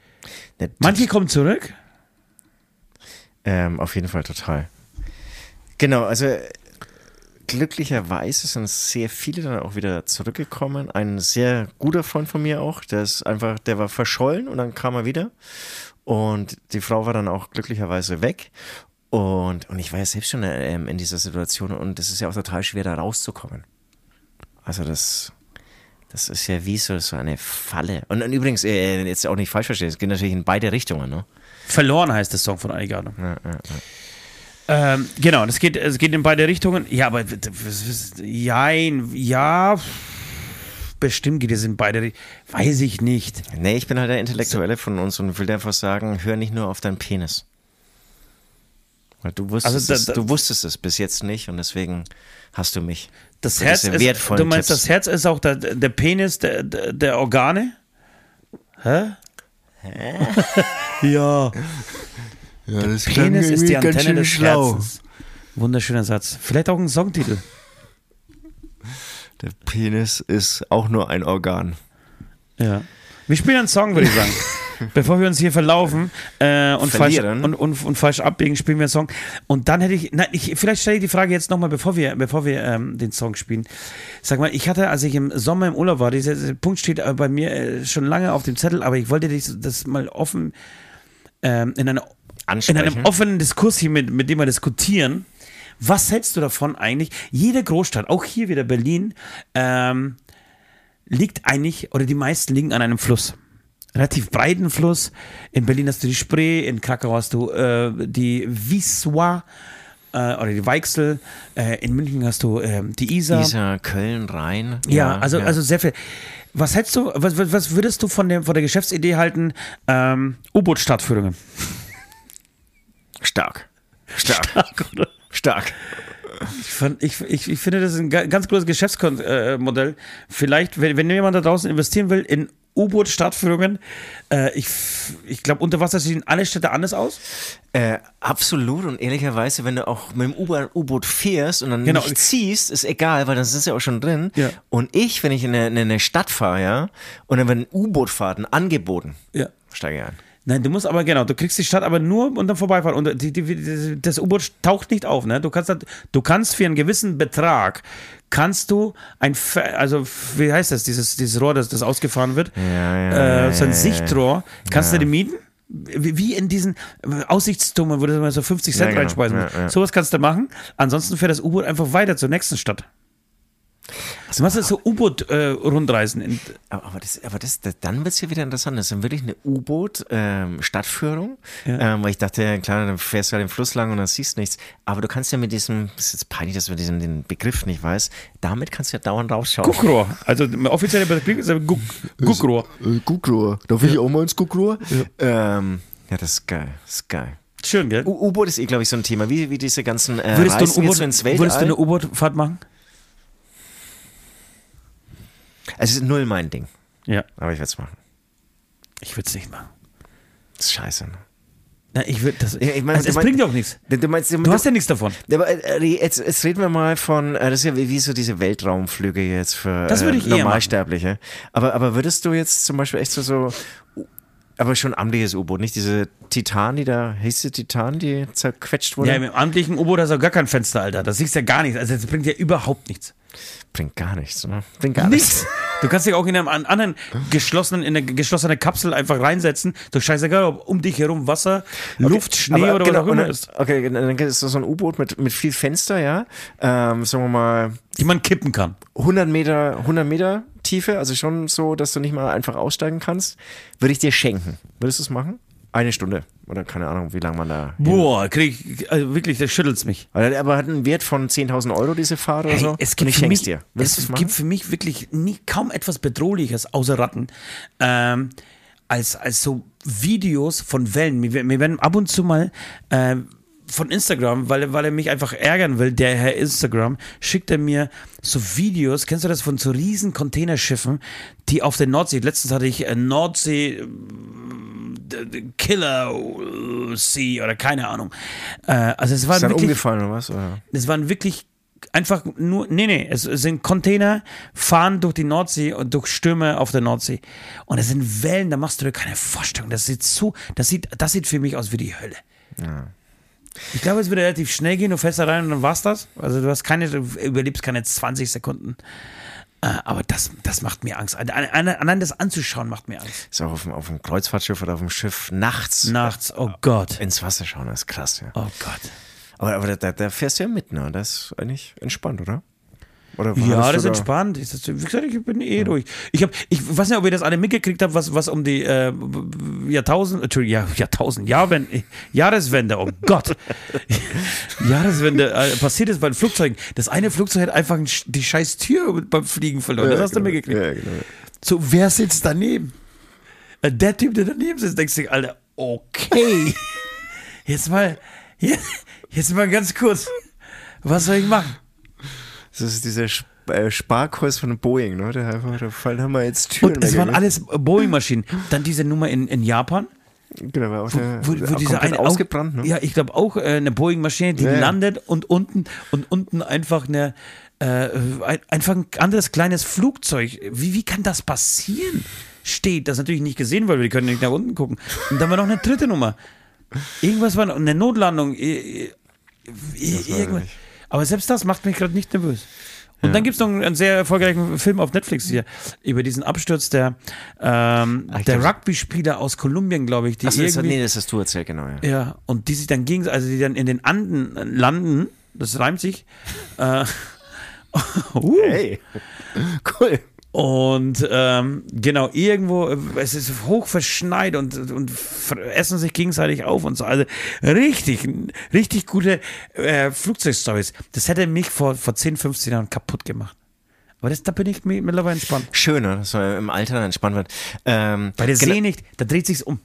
Ja, Manche kommen zurück. Ähm, auf jeden Fall total. Genau, also glücklicherweise sind sehr viele dann auch wieder zurückgekommen. Ein sehr guter Freund von mir auch, der ist einfach, der war verschollen und dann kam er wieder. Und die Frau war dann auch glücklicherweise weg. Und, und ich war ja selbst schon ähm, in dieser Situation und es ist ja auch total schwer, da rauszukommen. Also das, das ist ja wie so, so eine Falle. Und, und übrigens, äh, jetzt auch nicht falsch verstehen, es geht natürlich in beide Richtungen, ne? Verloren heißt der Song von Alligator. Ja, ja, ja. Ähm, genau, das geht, es geht in beide Richtungen. Ja, aber jein, ja, bestimmt geht es in beide Richtungen. Weiß ich nicht. Nee, ich bin halt der Intellektuelle von uns und will einfach sagen, hör nicht nur auf deinen Penis. Weil du wusstest, also da, da, es, du wusstest es bis jetzt nicht und deswegen hast du mich. Das Herz ist, du meinst, Tipps. das Herz ist auch der, der Penis der, der Organe? Hä? Hä? ja. Ja, das der Penis ist die Antenne des schlau. Herzens. Wunderschöner Satz. Vielleicht auch ein Songtitel. Der Penis ist auch nur ein Organ. Ja. Wir spielen einen Song, würde ich sagen. Bevor wir uns hier verlaufen äh, und, falsch, und, und, und, falsch abbiegen, spielen wir einen Song. Und dann hätte ich, nein, ich vielleicht stelle ich die Frage jetzt nochmal, bevor wir, bevor wir ähm, den Song spielen. Sag mal, ich hatte, als ich im Sommer im Urlaub war, dieser, Punkt steht äh, bei mir äh, schon lange auf dem Zettel, aber ich wollte das mal offen ähm, in einer ansprechen. In einem offenen Diskurs hier, mit, mit dem wir diskutieren. Was hältst du davon eigentlich? Jede Großstadt, auch hier wieder Berlin, ähm, liegt eigentlich, oder die meisten liegen an einem Fluss. relativ breiten Fluss. In Berlin hast du die Spree, in Krakau hast du äh, die Wisła äh, oder die Weichsel, äh, in München hast du äh, die Isar. Isar, Köln, Rhein. Ja, also, also sehr viel. Was hältst du, was- was würdest du von, dem, von der Geschäftsidee halten? Ähm, U-Boot-Stadtführungen. Stark. Stark. Stark. Ich, fand, ich, ich, ich finde, das ist ein ga- ganz großes Geschäftsmodell. Vielleicht, wenn, wenn jemand da draußen investieren will in U-Boot-Stadtführungen, äh, ich, ich glaube, unter Wasser sehen alle Städte anders aus. Äh, absolut und ehrlicherweise, wenn du auch mit dem U-Boot fährst und dann Genau. nicht ziehst, ist egal, weil dann sind sie auch schon drin. Ja. Und ich, wenn ich in eine, in eine Stadt fahre, ja, und dann werden U-Boot-Fahrten angeboten, Ja. steige ich ein. Nein, du musst aber, genau, du kriegst die Stadt aber nur unter Vorbeifahren. Und die, die, das U-Boot taucht nicht auf, ne? Du kannst, du kannst für einen gewissen Betrag, kannst du ein, also, wie heißt das, dieses, dieses Rohr, das, das ausgefahren wird, ja, äh, so ein ja, ja, Sichtrohr, kannst du die mieten? Wie in diesen Aussichtsturmen, wo du so 50 Cent Ja, genau. reinspeisen Ja, musst. ja. Sowas kannst du machen. Ansonsten fährt das U-Boot einfach weiter zur nächsten Stadt. Du machst jetzt so U-Boot-Rundreisen. in Aber, aber, das, aber das, das, dann wird es ja wieder interessant. Das ist dann wirklich eine U-Boot-Stadtführung. Ja. Ähm, weil ich dachte, ja, klar, dann fährst du halt den Fluss lang und dann siehst nichts. Aber du kannst ja mit diesem, das ist jetzt peinlich, dass man diesen den Begriff nicht weiß, damit kannst du ja dauernd rausschauen. Guckrohr. Also der offizielle Begriff ist ein Guck, Guckrohr. Äh, Guckrohr. Darf ich auch mal ins Guckrohr? Ja. Ähm, ja, das ist geil. Das ist geil. Schön, gell? U-Boot ist eh, glaube ich, so ein Thema. Wie, wie diese ganzen äh, Würdest du, Reisen ein jetzt ins Weltall. würdest du eine U-Boot-Fahrt machen? Es ist null mein Ding. Ja. Aber ich werde es machen. Ich würde es nicht machen. Das ist scheiße. Ne? Na, ich würde das. Ja, ich meine, also, es du mein- bringt ja auch nichts. Du, du meinst, Du hast ja nichts davon. Aber äh, jetzt, jetzt reden wir mal von, äh, das ist ja wie, wie so diese Weltraumflüge jetzt für Das würde ich äh, Normalsterbliche. Aber, aber würdest du jetzt zum Beispiel echt so, so aber schon amtliches U-Boot, nicht diese Titan, die da, hieß die Titan, die zerquetscht wurde? Ja, im amtlichen U-Boot hast du gar kein Fenster, Alter. Das siehst du ja gar nichts. Also, das bringt ja überhaupt nichts. Bringt gar nichts, ne? Bringt gar nichts. Nichts. Du kannst dich auch in einem an- anderen geschlossenen, in eine geschlossene Kapsel einfach reinsetzen. Du scheißegal, ob um dich herum Wasser, Luft, Schnee Aber, oder genau, was auch immer ist. Okay, dann ist das so ein U-Boot mit, mit viel Fenster, ja. Ähm, sagen wir mal Die man kippen kann. 100 Meter, 100 Meter Tiefe, also schon so, dass du nicht mal einfach aussteigen kannst. Würde ich dir schenken. Würdest du es machen? Eine Stunde. Oder keine Ahnung, wie lange man da. Boah, krieg ich, also wirklich, das schüttelt's mich. Er aber hat einen Wert von 10.000 Euro, diese Fahrt oder Hey, so. es gibt ich für mich, dir. Du es gibt für mich wirklich nie, kaum etwas Bedrohliches außer Ratten. Ähm, als, als so Videos von Wellen. Mir, mir werden ab und zu mal äh, von Instagram, weil, er- weil er mich einfach ärgern will, der Herr Instagram, schickt er mir so Videos, kennst du das, von so riesen Containerschiffen, die auf der Nordsee, letztens hatte ich äh, Nordsee äh, Killer Sea oder keine Ahnung. Äh, also es war Ist dann wirklich umgefallen oder was? Oder? es waren wirklich einfach nur, nee, nee, es sind Container, fahren durch die Nordsee und durch Stürme auf der Nordsee. Und es sind Wellen, da machst du dir keine Vorstellung. Das sieht so, das sieht, das sieht für mich aus wie die Hölle. Ich glaube, es wird relativ schnell gehen, du fährst da rein und dann war's das. Also du hast keine, du überlebst keine 20 Sekunden. Äh, Aber das, das macht mir Angst. Allein das anzuschauen macht mir Angst. Ist auch auf dem, auf dem Kreuzfahrtschiff oder auf dem Schiff nachts Nachts, oh Gott. ins Wasser schauen, das ist krass, ja. Oh Gott. Aber, aber da, da fährst du ja mit, ne? Das ist eigentlich entspannt, oder? Ja, hattest das ist du entspannt. Ich, das, wie gesagt, ich bin eh durch. Ich, hab, ich weiß nicht, ob ihr das alle mitgekriegt habt, was, was um die äh, Jahrtausend, Entschuldigung, Jahr, Jahrtausend, Jahrwende, Jahreswende, oh Gott, Jahreswende äh, passiert ist bei den Flugzeugen. Das eine Flugzeug hat einfach die scheiß Tür beim Fliegen verloren. das Ja, hast du genau. mitgekriegt. Ja, genau. So, wer sitzt daneben? Äh, Der Typ, der daneben sitzt, denkst du, Alter, okay. Jetzt mal, jetzt, jetzt mal ganz kurz. Was soll ich machen? Das ist dieser Sp- äh, Sparkurs von Boeing, ne? Da, fallen haben wir jetzt Türen Und es waren alles Boeing-Maschinen. Dann diese Nummer in, in Japan, Genau, war auch der, wo, wo dieser eine ausgebrannt, ne? Ja, ich glaube auch äh, eine Boeing-Maschine, die Ja, landet und unten und unten einfach eine äh, ein, einfach ein anderes kleines Flugzeug. Wie, wie kann das passieren? Steht, das natürlich nicht gesehen, weil wir können nicht nach unten gucken. Und dann war noch eine dritte Nummer. Irgendwas war noch, eine Notlandung. irgendwas. Aber selbst das macht mich gerade nicht nervös. Und dann gibt es noch einen, sehr erfolgreichen Film auf Netflix hier über diesen Absturz der, ähm, Ah, der Rugby-Spieler aus Kolumbien, glaube ich, die Achso, das, irgendwie, nee, das hast du erzählt, genau, ja. ja, und die sich dann gegen, also die dann in den Anden landen, das reimt sich, äh, uh, Hey, cool. Und ähm, genau, irgendwo, es ist hoch verschneit und, und essen sich gegenseitig auf und so. Also richtig, richtig gute äh, Flugzeugstories. Das hätte mich vor, vor 10, 15 Jahren kaputt gemacht. Aber das, da bin ich mittlerweile entspannt. Schöner, dass man im Alter entspannt wird. Ähm, Bei der See nicht, da dreht sich's um.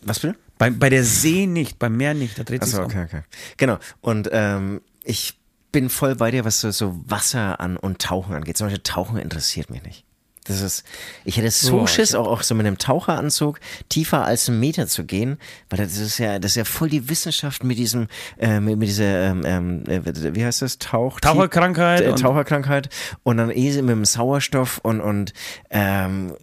Was bitte? Bei, bei der See nicht, beim Meer nicht, da dreht sich's Achso, um. okay, okay. Genau. Und ähm, ich bin voll bei dir, was so, so Wasser an und Tauchen angeht. Zum Beispiel Tauchen interessiert mich nicht. Das ist, ich hätte so Boah, Schiss, auch, auch so mit einem Taucheranzug tiefer als einen Meter zu gehen, weil das ist ja, das ist ja voll die Wissenschaft mit diesem, äh, mit, mit dieser, ähm, ähm, äh, wie heißt das, Tauch, Taucherkrankheit äh, Taucherkrankheit und dann eh mit dem Sauerstoff und und ähm,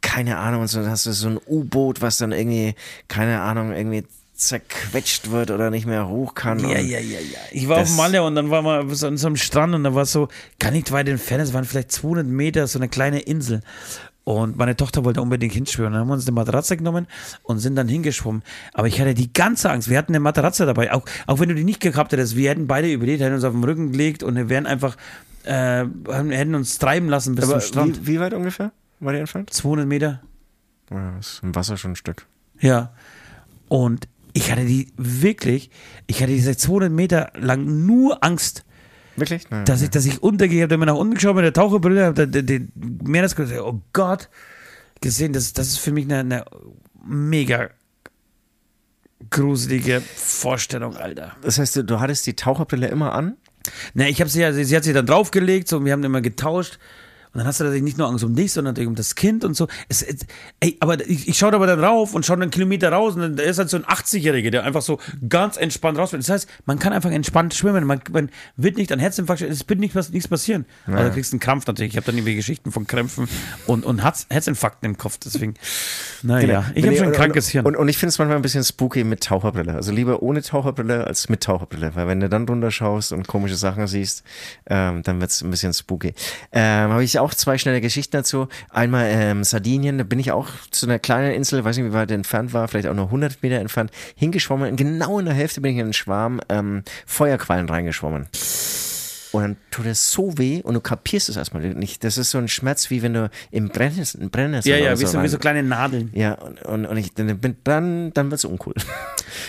keine Ahnung und so dann hast du so ein U-Boot, was dann irgendwie, keine Ahnung, irgendwie zerquetscht wird oder nicht mehr hoch kann. Ja, ja, ja, ja. Ich war auf Malle und dann war man so an so einem Strand und da war so, gar nicht weit entfernt, es waren vielleicht 200 Meter, so eine kleine Insel. Und meine Tochter wollte unbedingt hinschwimmen. Dann haben wir uns eine Matratze genommen und sind dann hingeschwommen. Aber ich hatte die ganze Angst. Wir hatten eine Matratze dabei. Auch, auch wenn du die nicht gehabt hättest, wir hätten beide überlebt, hätten uns auf den Rücken gelegt und wir wären einfach, äh, hätten uns treiben lassen bis Aber zum Strand. wie, wie weit ungefähr war die entfernt? 200 Meter. Ja, das ist im Wasser schon ein Stück. Ja. Und ich hatte die wirklich, ich hatte diese 200 Meter lang nur Angst, Wirklich? Nein, dass ich, dass ich untergehe. Ich habe mir nach unten geschaut mit der Taucherbrille, habe den, den Meeresgrund, oh Gott, gesehen. Das, das ist für mich eine, eine mega gruselige Vorstellung, Alter. Das heißt, du, du hattest die Taucherbrille immer an? Ne, ich habe sie ja, sie hat sie dann draufgelegt, so, und wir haben immer getauscht. Und dann hast du natürlich nicht nur Angst um dich, sondern natürlich um das Kind und so. Es, es, ey, aber ich, ich schaue aber dann rauf und schaue einen Kilometer raus und dann da ist halt so ein 80-Jähriger, der einfach so ganz entspannt rausfällt. Das heißt, man kann einfach entspannt schwimmen. Man, man wird nicht an Herzinfarkt, es wird nicht, was- nichts passieren. Also du kriegst einen Krampf natürlich. Ich habe dann irgendwie Geschichten von Krämpfen und, und Herz, Herzinfarkten im Kopf. Deswegen, naja, ich habe schon ein und- krankes und, Hirn. Und, und ich finde es manchmal ein bisschen spooky mit Taucherbrille. Also lieber ohne Taucherbrille als mit Taucherbrille. Weil wenn du dann drunter schaust und komische Sachen siehst, ähm, dann wird es ein bisschen spooky. Ähm, Habe ich auch zwei schnelle Geschichten dazu. Einmal ähm, Sardinien, da bin ich auch zu einer kleinen Insel, weiß nicht, wie weit entfernt war, vielleicht auch nur 100 Meter entfernt, hingeschwommen. Genau in der Hälfte bin ich in einen Schwarm ähm, Feuerquallen reingeschwommen. Und dann tut es so weh und du kapierst es erstmal nicht. Das ist so ein Schmerz, wie wenn du im Brennnessel, im Brennnessel ja, ja, oder wie so, wie so kleine Nadeln. ja, und, und, und ich dann, dann, dann wird's uncool.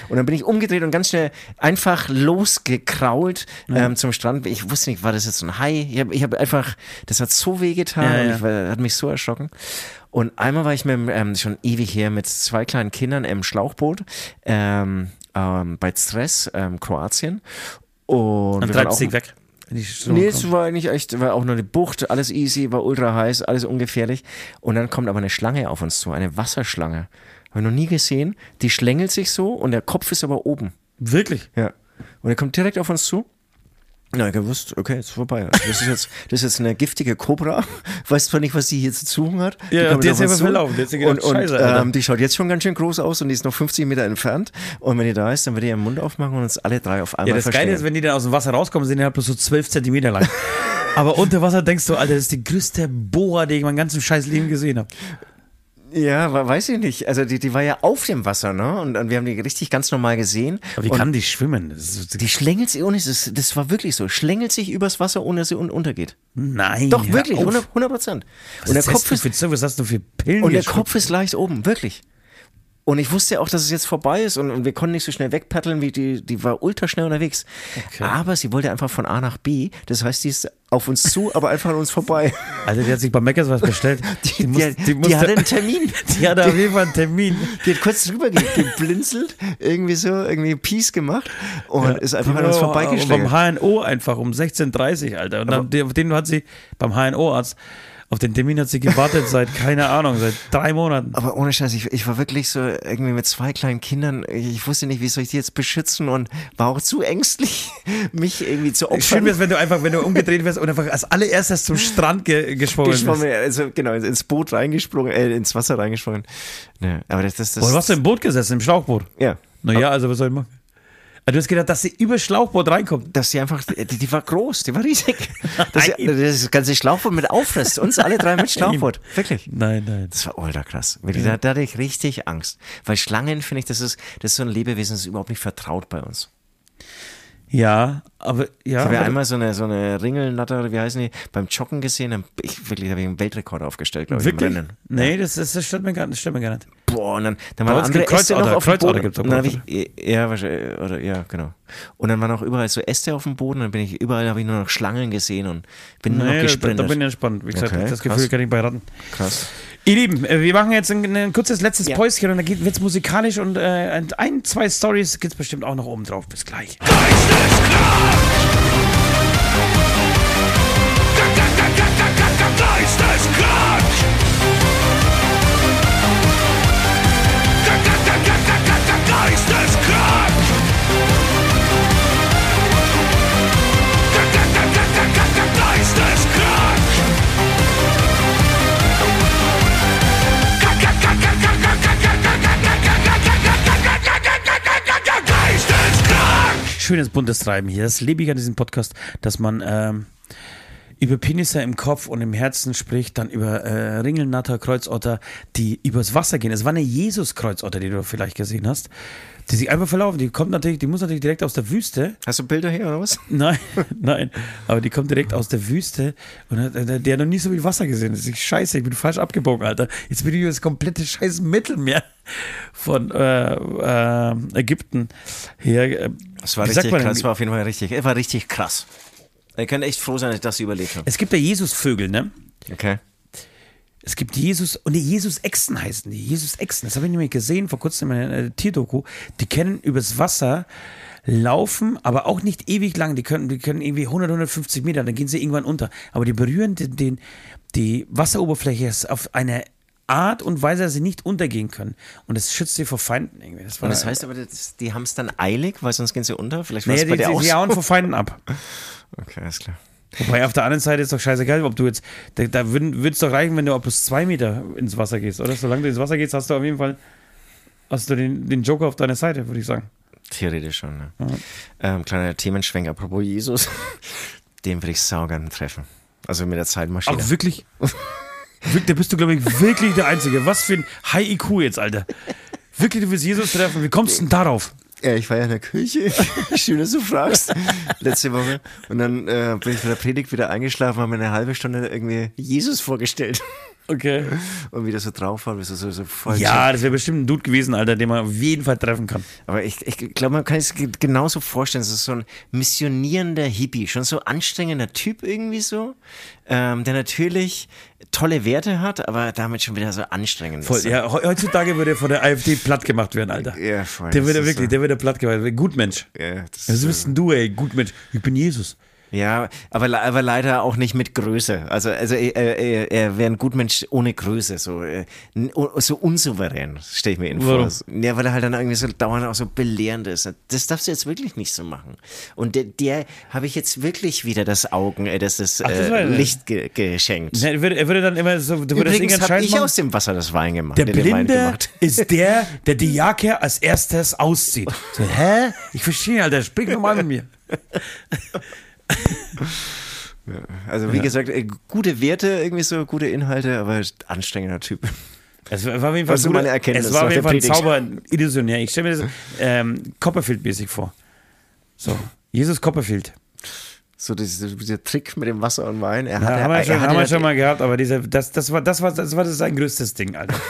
Und dann bin ich umgedreht und ganz schnell einfach losgekrault ähm, zum Strand. Ich wusste nicht, war das jetzt ein Hai? Ich habe ich hab einfach, das hat so weh getan Ja, und ja. ich war, hat mich so erschrocken. Und einmal war ich mit, ähm, schon ewig her mit zwei kleinen Kindern im Schlauchboot ähm, ähm, bei Stress, ähm, Kroatien. Und waren treibst dich weg. Nee, es war eigentlich echt, war auch nur eine Bucht, alles easy, war ultra heiß, alles ungefährlich. Und dann kommt aber eine Schlange auf uns zu, eine Wasserschlange. Habe ich noch nie gesehen. Die schlängelt sich so und der Kopf ist aber oben. Wirklich? Ja. Und er kommt direkt auf uns zu. Na, ich gewusst, okay, ist vorbei. Also das ist jetzt, das ist jetzt eine giftige Cobra. Weiß zwar nicht, was die hier zu suchen hat. Ja, die sich uns aber zu. verlaufen. Die gedacht, und, und Scheiße, ähm, die schaut jetzt schon ganz schön groß aus und die ist noch 50 Meter entfernt. Und wenn die da ist, dann wird die ihren Mund aufmachen und uns alle drei auf einmal Ja, das Geile ist, wenn die dann aus dem Wasser rauskommen, sind die halt bloß so 12 Zentimeter lang. Aber unter Wasser denkst du, Alter, das ist die größte Boa, die ich mein ganzes scheiß Leben gesehen habe. Ja, weiß ich nicht. Also die, die war ja auf dem Wasser, ne? Und, und wir haben die richtig ganz normal gesehen. Aber wie und kann die schwimmen? Die schlängelt sich, ohne das, das war wirklich so, schlängelt sich übers Wasser, ohne dass sie un untergeht. nein. Doch, wirklich, auf. 100 100 Prozent. Was Und der Kopf ist, für? Was hast du für Pillen und der? Kopf ist leicht oben, wirklich. Und ich wusste auch, dass es jetzt vorbei ist und, und wir konnten nicht so schnell wegpaddeln, wie die, die war ultra schnell unterwegs. Aber sie wollte einfach von A nach B. Das heißt, die ist auf uns zu, aber einfach an uns vorbei. Alter, die hat sich bei Meckers was bestellt. Die, die, die, musste- hatte einen Termin. Die hatte auf jeden Fall einen Termin. Die hat kurz drüber ge- geblinzelt, irgendwie so, irgendwie Peace gemacht und ist einfach an uns Die war vorbeigeschlägt. Beim HNO einfach um 16.30 Uhr, Alter. Und dann, die- auf den hat sie, beim HNO-Arzt, auf den Termin hat sie gewartet seit, keine Ahnung, seit drei Monaten. Aber ohne Scheiß, ich, ich war wirklich so irgendwie mit zwei kleinen Kindern. Ich wusste nicht, wie soll ich die jetzt beschützen und war auch zu ängstlich, mich irgendwie zu Schön opfern. wäre wenn du einfach, wenn du umgedreht wärst und einfach als allererstes zum Strand ge geschwommen bist. geschwommen, also genau, ins Boot reingesprungen, äh, ins Wasser reingesprungen. Ja, aber das, das, das warst du im Boot gesessen, im Schlauchboot? ja, Naja, also was soll ich machen? Ah, Du hast gedacht, dass sie über Schlauchboot reinkommt. dass die einfach, die, die war groß, die war riesig. Dass sie, das ganze Schlauchboot mit auffrisst, uns alle drei mit Schlauchboot, wirklich. Nein, nein. Das war ultra krass. Da, da hatte ich richtig Angst. Weil Schlangen, finde ich, das ist, das ist so ein Lebewesen, das ist überhaupt nicht vertraut bei uns. Ja, aber ja. Ich habe ja einmal so eine, so eine Ringelnatter, oder wie heißen die, beim Joggen gesehen. dann- Ich, wirklich, habe ich einen Weltrekord aufgestellt, glaube ich, im Wirklich? Rennen. Nee, das, das, das stimmt mir gar, das stimmt mir gar nicht. Boah, und dann, dann waren andere gibt Äste noch auf dem Kreuzotter Boden. gibt's auch dann ich, ja, wahrscheinlich, oder, ja, genau. Und dann waren auch überall so Äste auf dem Boden, dann bin ich, überall habe ich nur noch Schlangen gesehen und bin nur noch Nee, da, gesprintet. da bin ich entspannt. Wie gesagt, Okay, das Gefühl krass. kann ich bei Ratten. Krass. Ihr Lieben, äh, wir machen jetzt ein, ein kurzes letztes Ja. Päuschen und dann wird es musikalisch und äh, ein, zwei Stories gibt es bestimmt auch noch oben drauf. Bis gleich. Geisteskrank! Schönes buntes Treiben hier. Das liebe ich an diesem Podcast, dass man ähm, über Penisse im Kopf und im Herzen spricht, dann über äh, Ringelnatter, Kreuzotter, die übers Wasser gehen. Es war eine Jesus-Kreuzotter, die du vielleicht gesehen hast, die sich einfach verlaufen. Die kommt natürlich, die muss natürlich direkt aus der Wüste. Hast du Bilder hier oder was? Nein, nein, aber die kommt direkt aus der Wüste und hat, der, der hat noch nie so viel Wasser gesehen. Das ist scheiße, ich bin falsch abgebogen, Alter. Jetzt bin ich über das komplette scheiß Mittelmeer von äh, äh, Ägypten her. äh, Das war wie richtig krass, das war auf jeden Fall richtig, es war richtig krass. Ihr könnt echt froh sein, dass ich das überlebt habe. Es gibt ja Jesusvögel, ne? Okay. Es gibt Jesus und die Jesus-Echsen heißen die. Jesus-Echsen. Das habe ich nämlich gesehen vor kurzem in einer äh, Tierdoku. Die können übers Wasser laufen, aber auch nicht ewig lang. Die können, die können irgendwie 100, 150 Meter, dann gehen sie irgendwann unter. Aber die berühren den, den, die Wasseroberfläche auf eine Art und Weise, dass sie nicht untergehen können. Und das schützt sie vor Feinden irgendwie. Das das heißt aber, das, die haben es dann eilig, weil sonst gehen sie unter? Vielleicht war naja, es bei die, dir die, auch die so? hauen vor Feinden ab. Okay, alles klar. Wobei auf der anderen Seite ist doch scheißegal, ob du jetzt, da, da würde es doch reichen, wenn du auch plus zwei Meter ins Wasser gehst, oder? Solange du ins Wasser gehst, hast du auf jeden Fall, hast du den, den Joker auf deiner Seite, würde ich sagen. Theoretisch schon, ne? Ähm, kleiner Themenschwenk, apropos Jesus. Den würde ich saugern treffen. Also mit der Zeitmaschine. Auch wirklich? wirklich da bist du, glaube ich, wirklich der Einzige. Was für ein High IQ jetzt, Alter. Wirklich, du willst Jesus treffen. Wie kommst du denn darauf? Ja, ich war ja in der Kirche. Schön, dass du fragst. Letzte Woche. Und dann äh, bin ich von der Predigt wieder eingeschlafen, habe mir eine halbe Stunde irgendwie Jesus vorgestellt. Okay. Und wie das so drauf war, so, so, so voll Ja, das wäre bestimmt ein Dude gewesen, Alter, den man auf jeden Fall treffen kann. Aber ich, ich glaube, man kann es ge- genauso vorstellen. Es ist so ein missionierender Hippie, schon so anstrengender Typ irgendwie so, ähm, der natürlich tolle Werte hat, aber damit schon wieder so anstrengend Voll, ist. ja, he- heutzutage würde er von der AfD platt gemacht werden, Alter. Ja, voll. Der das würde wirklich, so, der würde platt gemacht werden. Gutmensch. ja, das Was ist, bist denn du, ey? Gutmensch. Ich bin Jesus. Ja, aber, aber leider auch nicht mit Größe. Also, also er, er, er wäre ein Gutmensch ohne Größe, so, äh, so unsouverän, stelle ich mir ihn Warum? vor. Ja, weil er halt dann irgendwie so dauernd auch so belehrend ist. Das darfst du jetzt wirklich nicht so machen. Und der, der habe ich jetzt wirklich wieder das Augen, äh, das, das, Ach, das äh, Licht ge geschenkt. Ne, Er würde, er würde dann immer so, du würdest Übrigens habe ich machen. aus dem Wasser das Wein gemacht. Der Blinde ist der, der die Jacke als erstes auszieht. So, hä? Ich verstehe, Alter, sprich nochmal mit mir. Also wie gesagt, äh, gute Werte, irgendwie so gute Inhalte, aber anstrengender Typ. Es war auf jeden Fall, guter- meine Erkenntnis es war auf jeden Fall? Zauber, illusionär. Ich stelle mir das ähm, Copperfield-mäßig vor. So, Jesus Copperfield. So dieser, dieser Trick mit dem Wasser und Wein. Er Ja, hatte, haben wir, er schon, hatte haben wir schon mal gehabt, aber dieser, das, das, war, das, war, das war sein größtes Ding, Alter.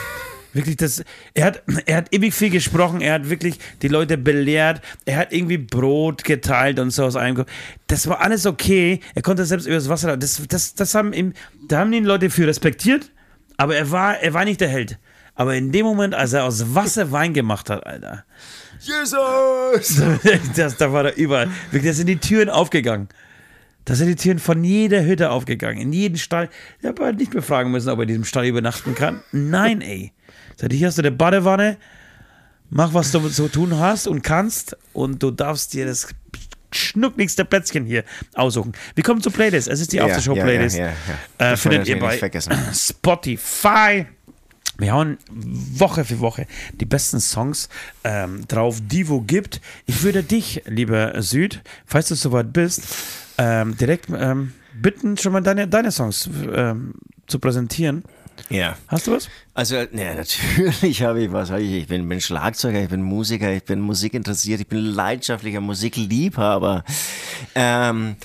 Wirklich, das, er, hat, er hat ewig viel gesprochen, er hat wirklich die Leute belehrt, er hat irgendwie Brot geteilt und so aus einem. Das war alles okay, er konnte selbst übers Wasser. Das, das, das haben ihm, da haben ihn Leute für respektiert, aber er war, er war nicht der Held. Aber in dem Moment, als er aus Wasser Wein gemacht hat, Alter, Jesus! das, da war er überall. Wirklich, da sind die Türen aufgegangen. Da sind die Türen von jeder Hütte aufgegangen, in jeden Stall. Ich habe halt nicht mehr fragen müssen, ob er in diesem Stall übernachten kann. Nein, ey. Seit hier hast du eine Badewanne, mach, was du zu tun hast und kannst und du darfst dir das schnuckligste Plätzchen hier aussuchen. Wir kommen zur Playlist. Es ist die Aftershow-Playlist. Ja, ja, ja. Äh, findet ihr bei. Spotify. Wir hauen Woche für Woche die besten Songs ähm, drauf, die wo gibt. Ich würde dich, lieber Süd, falls du soweit bist, ähm, direkt ähm, bitten, schon mal deine, deine Songs ähm, zu präsentieren. Ja. Hast du was? Also, ja, natürlich habe ich was. Ich bin, bin Schlagzeuger, ich bin Musiker, ich bin musikinteressiert, ich bin leidenschaftlicher Musikliebhaber. Ähm,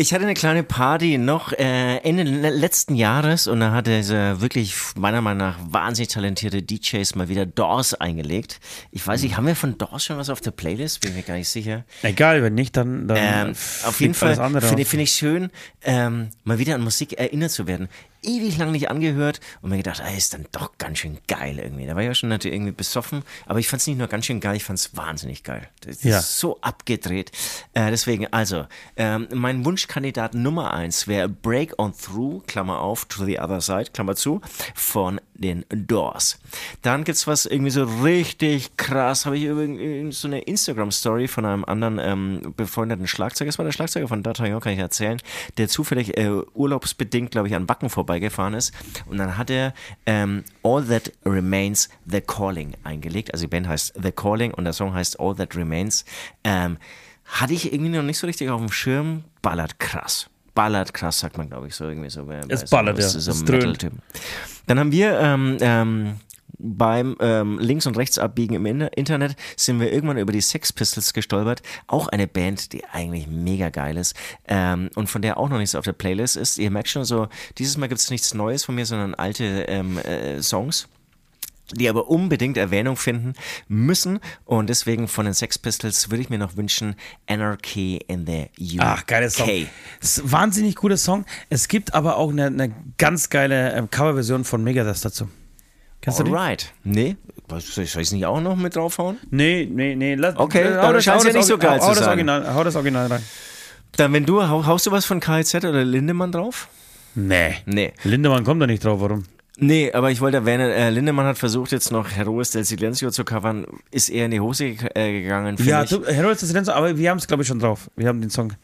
ich hatte eine kleine Party noch äh, Ende letzten Jahres und da hatte dieser wirklich meiner Meinung nach wahnsinnig talentierte DJs mal wieder Doors eingelegt. Ich weiß nicht, haben wir von Doors schon was auf der Playlist? Bin mir gar nicht sicher. Egal, wenn nicht, dann, dann ähm, auf jeden Fall finde find ich schön, ähm, mal wieder an Musik erinnert zu werden ewig lang nicht angehört und mir gedacht, ey, ist dann doch ganz schön geil irgendwie. Da war ich ja schon natürlich irgendwie besoffen, aber ich fand es nicht nur ganz schön geil, ich fand es wahnsinnig geil. Das ja. ist so abgedreht. Äh, deswegen, also, ähm, mein Wunschkandidat Nummer eins wäre Break on Through, Klammer auf, to the other side, Klammer zu, von den Doors. Dann gibt's was irgendwie so richtig krass, habe ich irgendwie so eine Instagram-Story von einem anderen ähm, befreundeten Schlagzeuger, das war der Schlagzeuger von D'Artagnan, kann ich erzählen, der zufällig äh, urlaubsbedingt, glaube ich, an vorbei vorbeigefahren ist. Und dann hat er ähm, All That Remains The Calling eingelegt. Also die Band heißt The Calling und der Song heißt All That Remains. Ähm, hatte ich irgendwie noch nicht so richtig auf dem Schirm. Ballert krass. Ballert krass, sagt man, glaube ich, so irgendwie so. Es ballert, so, ja. So es Dann haben wir ähm, ähm, beim ähm, Links- und Rechtsabbiegen im Internet sind wir irgendwann über die Sex Pistols gestolpert. Auch eine Band, die eigentlich mega geil ist ähm, und von der auch noch nichts auf der Playlist ist. Ihr merkt schon so, dieses Mal gibt es nichts Neues von mir, sondern alte ähm, äh, Songs die aber unbedingt Erwähnung finden müssen. Und deswegen von den Sex Pistols würde ich mir noch wünschen Anarchy in the UK. Ach, geiler Song. Das ist wahnsinnig guter Song. Es gibt aber auch eine, eine ganz geile ähm, Coverversion von Megadeth dazu. Kennst Alright. du die? Nee. Soll ich es nicht auch noch mit draufhauen? Nee, nee, nee. Lass, okay, äh, dann scheint es ja nicht so geil hau, hau zu sein. Original, hau das Original rein. Dann, wenn du, haust du was von KZ oder Lindemann drauf? Nee. Nee. Lindemann kommt da nicht drauf, warum? Nee, aber ich wollte erwähnen, äh, Lindemann hat versucht, jetzt noch Heroes del Silencio zu covern, ist eher in die Hose äh, gegangen. Ja, du, Heroes del Silencio, aber wir haben es, glaube ich, schon drauf. Wir haben den Song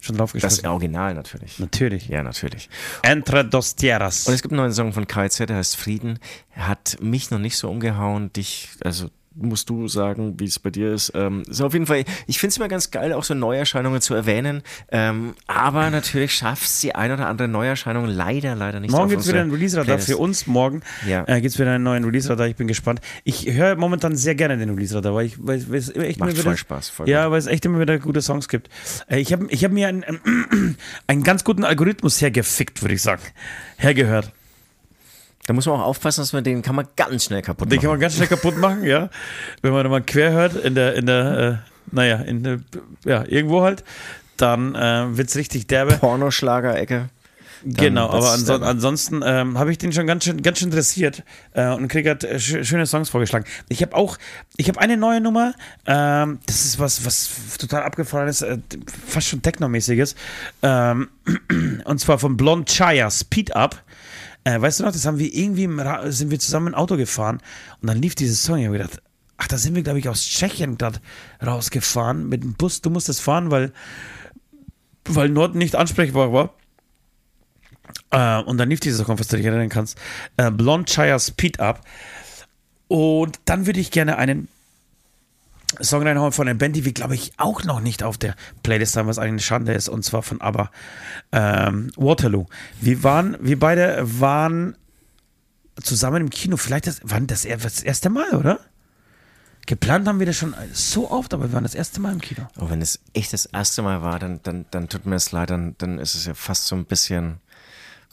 schon drauf geschrieben. Das Original natürlich. Natürlich. Ja, natürlich. Entre dos tierras. Und es gibt einen neuen Song von KZ, der heißt Frieden. Er hat mich noch nicht so umgehauen, dich, also musst du sagen, wie es bei dir ist. Ähm, so auf jeden Fall, ich finde es immer ganz geil, auch so Neuerscheinungen zu erwähnen. Ähm, aber natürlich schafft es die ein oder andere Neuerscheinung leider, leider nicht. Morgen gibt es wieder ein Release-Radar für uns. Morgen ja. äh, gibt es wieder einen neuen Release-Radar. Ich bin gespannt. Ich höre momentan sehr gerne den Release-Radar, weil, ich, weil, weil es echt Macht immer wieder, voll Spaß. Voll ja, weil es echt immer wieder gute Songs gibt. Äh, ich habe ich hab mir einen, äh, einen ganz guten Algorithmus hergefickt, würde ich sagen. Hergehört. Da muss man auch aufpassen, dass man den kann man ganz schnell kaputt machen. Den kann man ganz schnell kaputt machen, ja. Wenn man mal quer hört in der, in der, äh, naja, in der, ja, irgendwo halt, dann äh, wird es richtig derbe. Pornoschlager-Ecke. Genau, aber anso ansonsten ähm, habe ich den schon ganz schön, ganz schön interessiert äh, und Krieg hat äh, sch schöne Songs vorgeschlagen. Ich habe auch, ich habe eine neue Nummer, ähm, das ist was, was total abgefahren ist, äh, fast schon Techno-mäßiges, ähm, und zwar von Blond Chaya, Speed Up. Äh, weißt du noch, das haben wir irgendwie, sind wir zusammen im Auto gefahren und dann lief dieses Song. Ich habe gedacht, ach, da sind wir, glaube ich, aus Tschechien gerade rausgefahren mit dem Bus. Du musstest fahren, weil, weil Norden nicht ansprechbar war. Äh, und dann lief dieses Song, was du dich erinnern kannst. Äh, Blond Chaya Speed Up. Und dann würde ich gerne einen Song reinhauen von einer Band, die wir, glaube ich, auch noch nicht auf der Playlist haben, was eigentlich eine Schande ist, und zwar von ABBA. Ähm, Waterloo. Wir waren, wir beide waren zusammen im Kino. Vielleicht das, waren das, das erste Mal, oder? Geplant haben wir das schon so oft, aber wir waren das erste Mal im Kino. Oh, wenn es echt das erste Mal war, dann, dann, dann tut mir es leid, dann, dann ist es ja fast so ein bisschen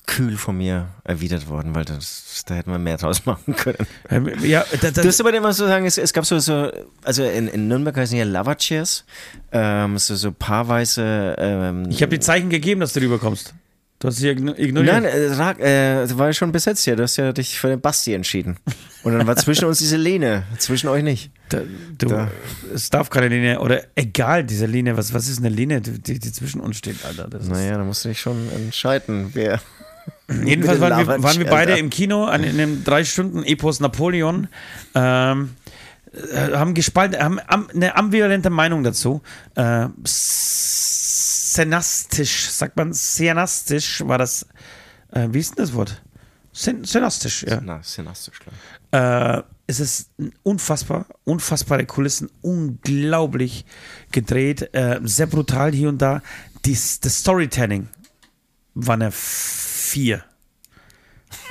kühl von mir erwidert worden, weil das, da hätten wir mehr draus machen können. Ähm, ja, da, da, du hast aber immer so sagen, es, es gab so, so also in, in Nürnberg heißen ja Lava Chairs, ähm, so, so paarweise. Ähm, ich habe die Zeichen gegeben, dass du rüberkommst. Du hast sie ignoriert. Nein, äh, äh, war ja schon besetzt hier. Du hast ja dich für den Basti entschieden. Und dann war zwischen uns diese Lehne, zwischen euch nicht. Da, du, da. es darf keine Linie, oder egal, diese Linie, was, was ist eine Linie, die, die zwischen uns steht, Alter? Das naja, da musst du dich schon entscheiden, wer. Jedenfalls waren wir, waren wir, beide im Kino an, in einem drei Stunden Epos Napoleon. Ähm, äh, haben gespalten, haben eine ambivalente Meinung dazu. Äh, szenastisch, sagt man, szenastisch war das. Äh, wie ist denn das Wort? Szenastisch, ja. Na, szenastisch, klar. Äh, es ist unfassbar, unfassbare Kulissen, unglaublich gedreht, äh, sehr brutal hier und da. Dies, das Storytelling war eine 4.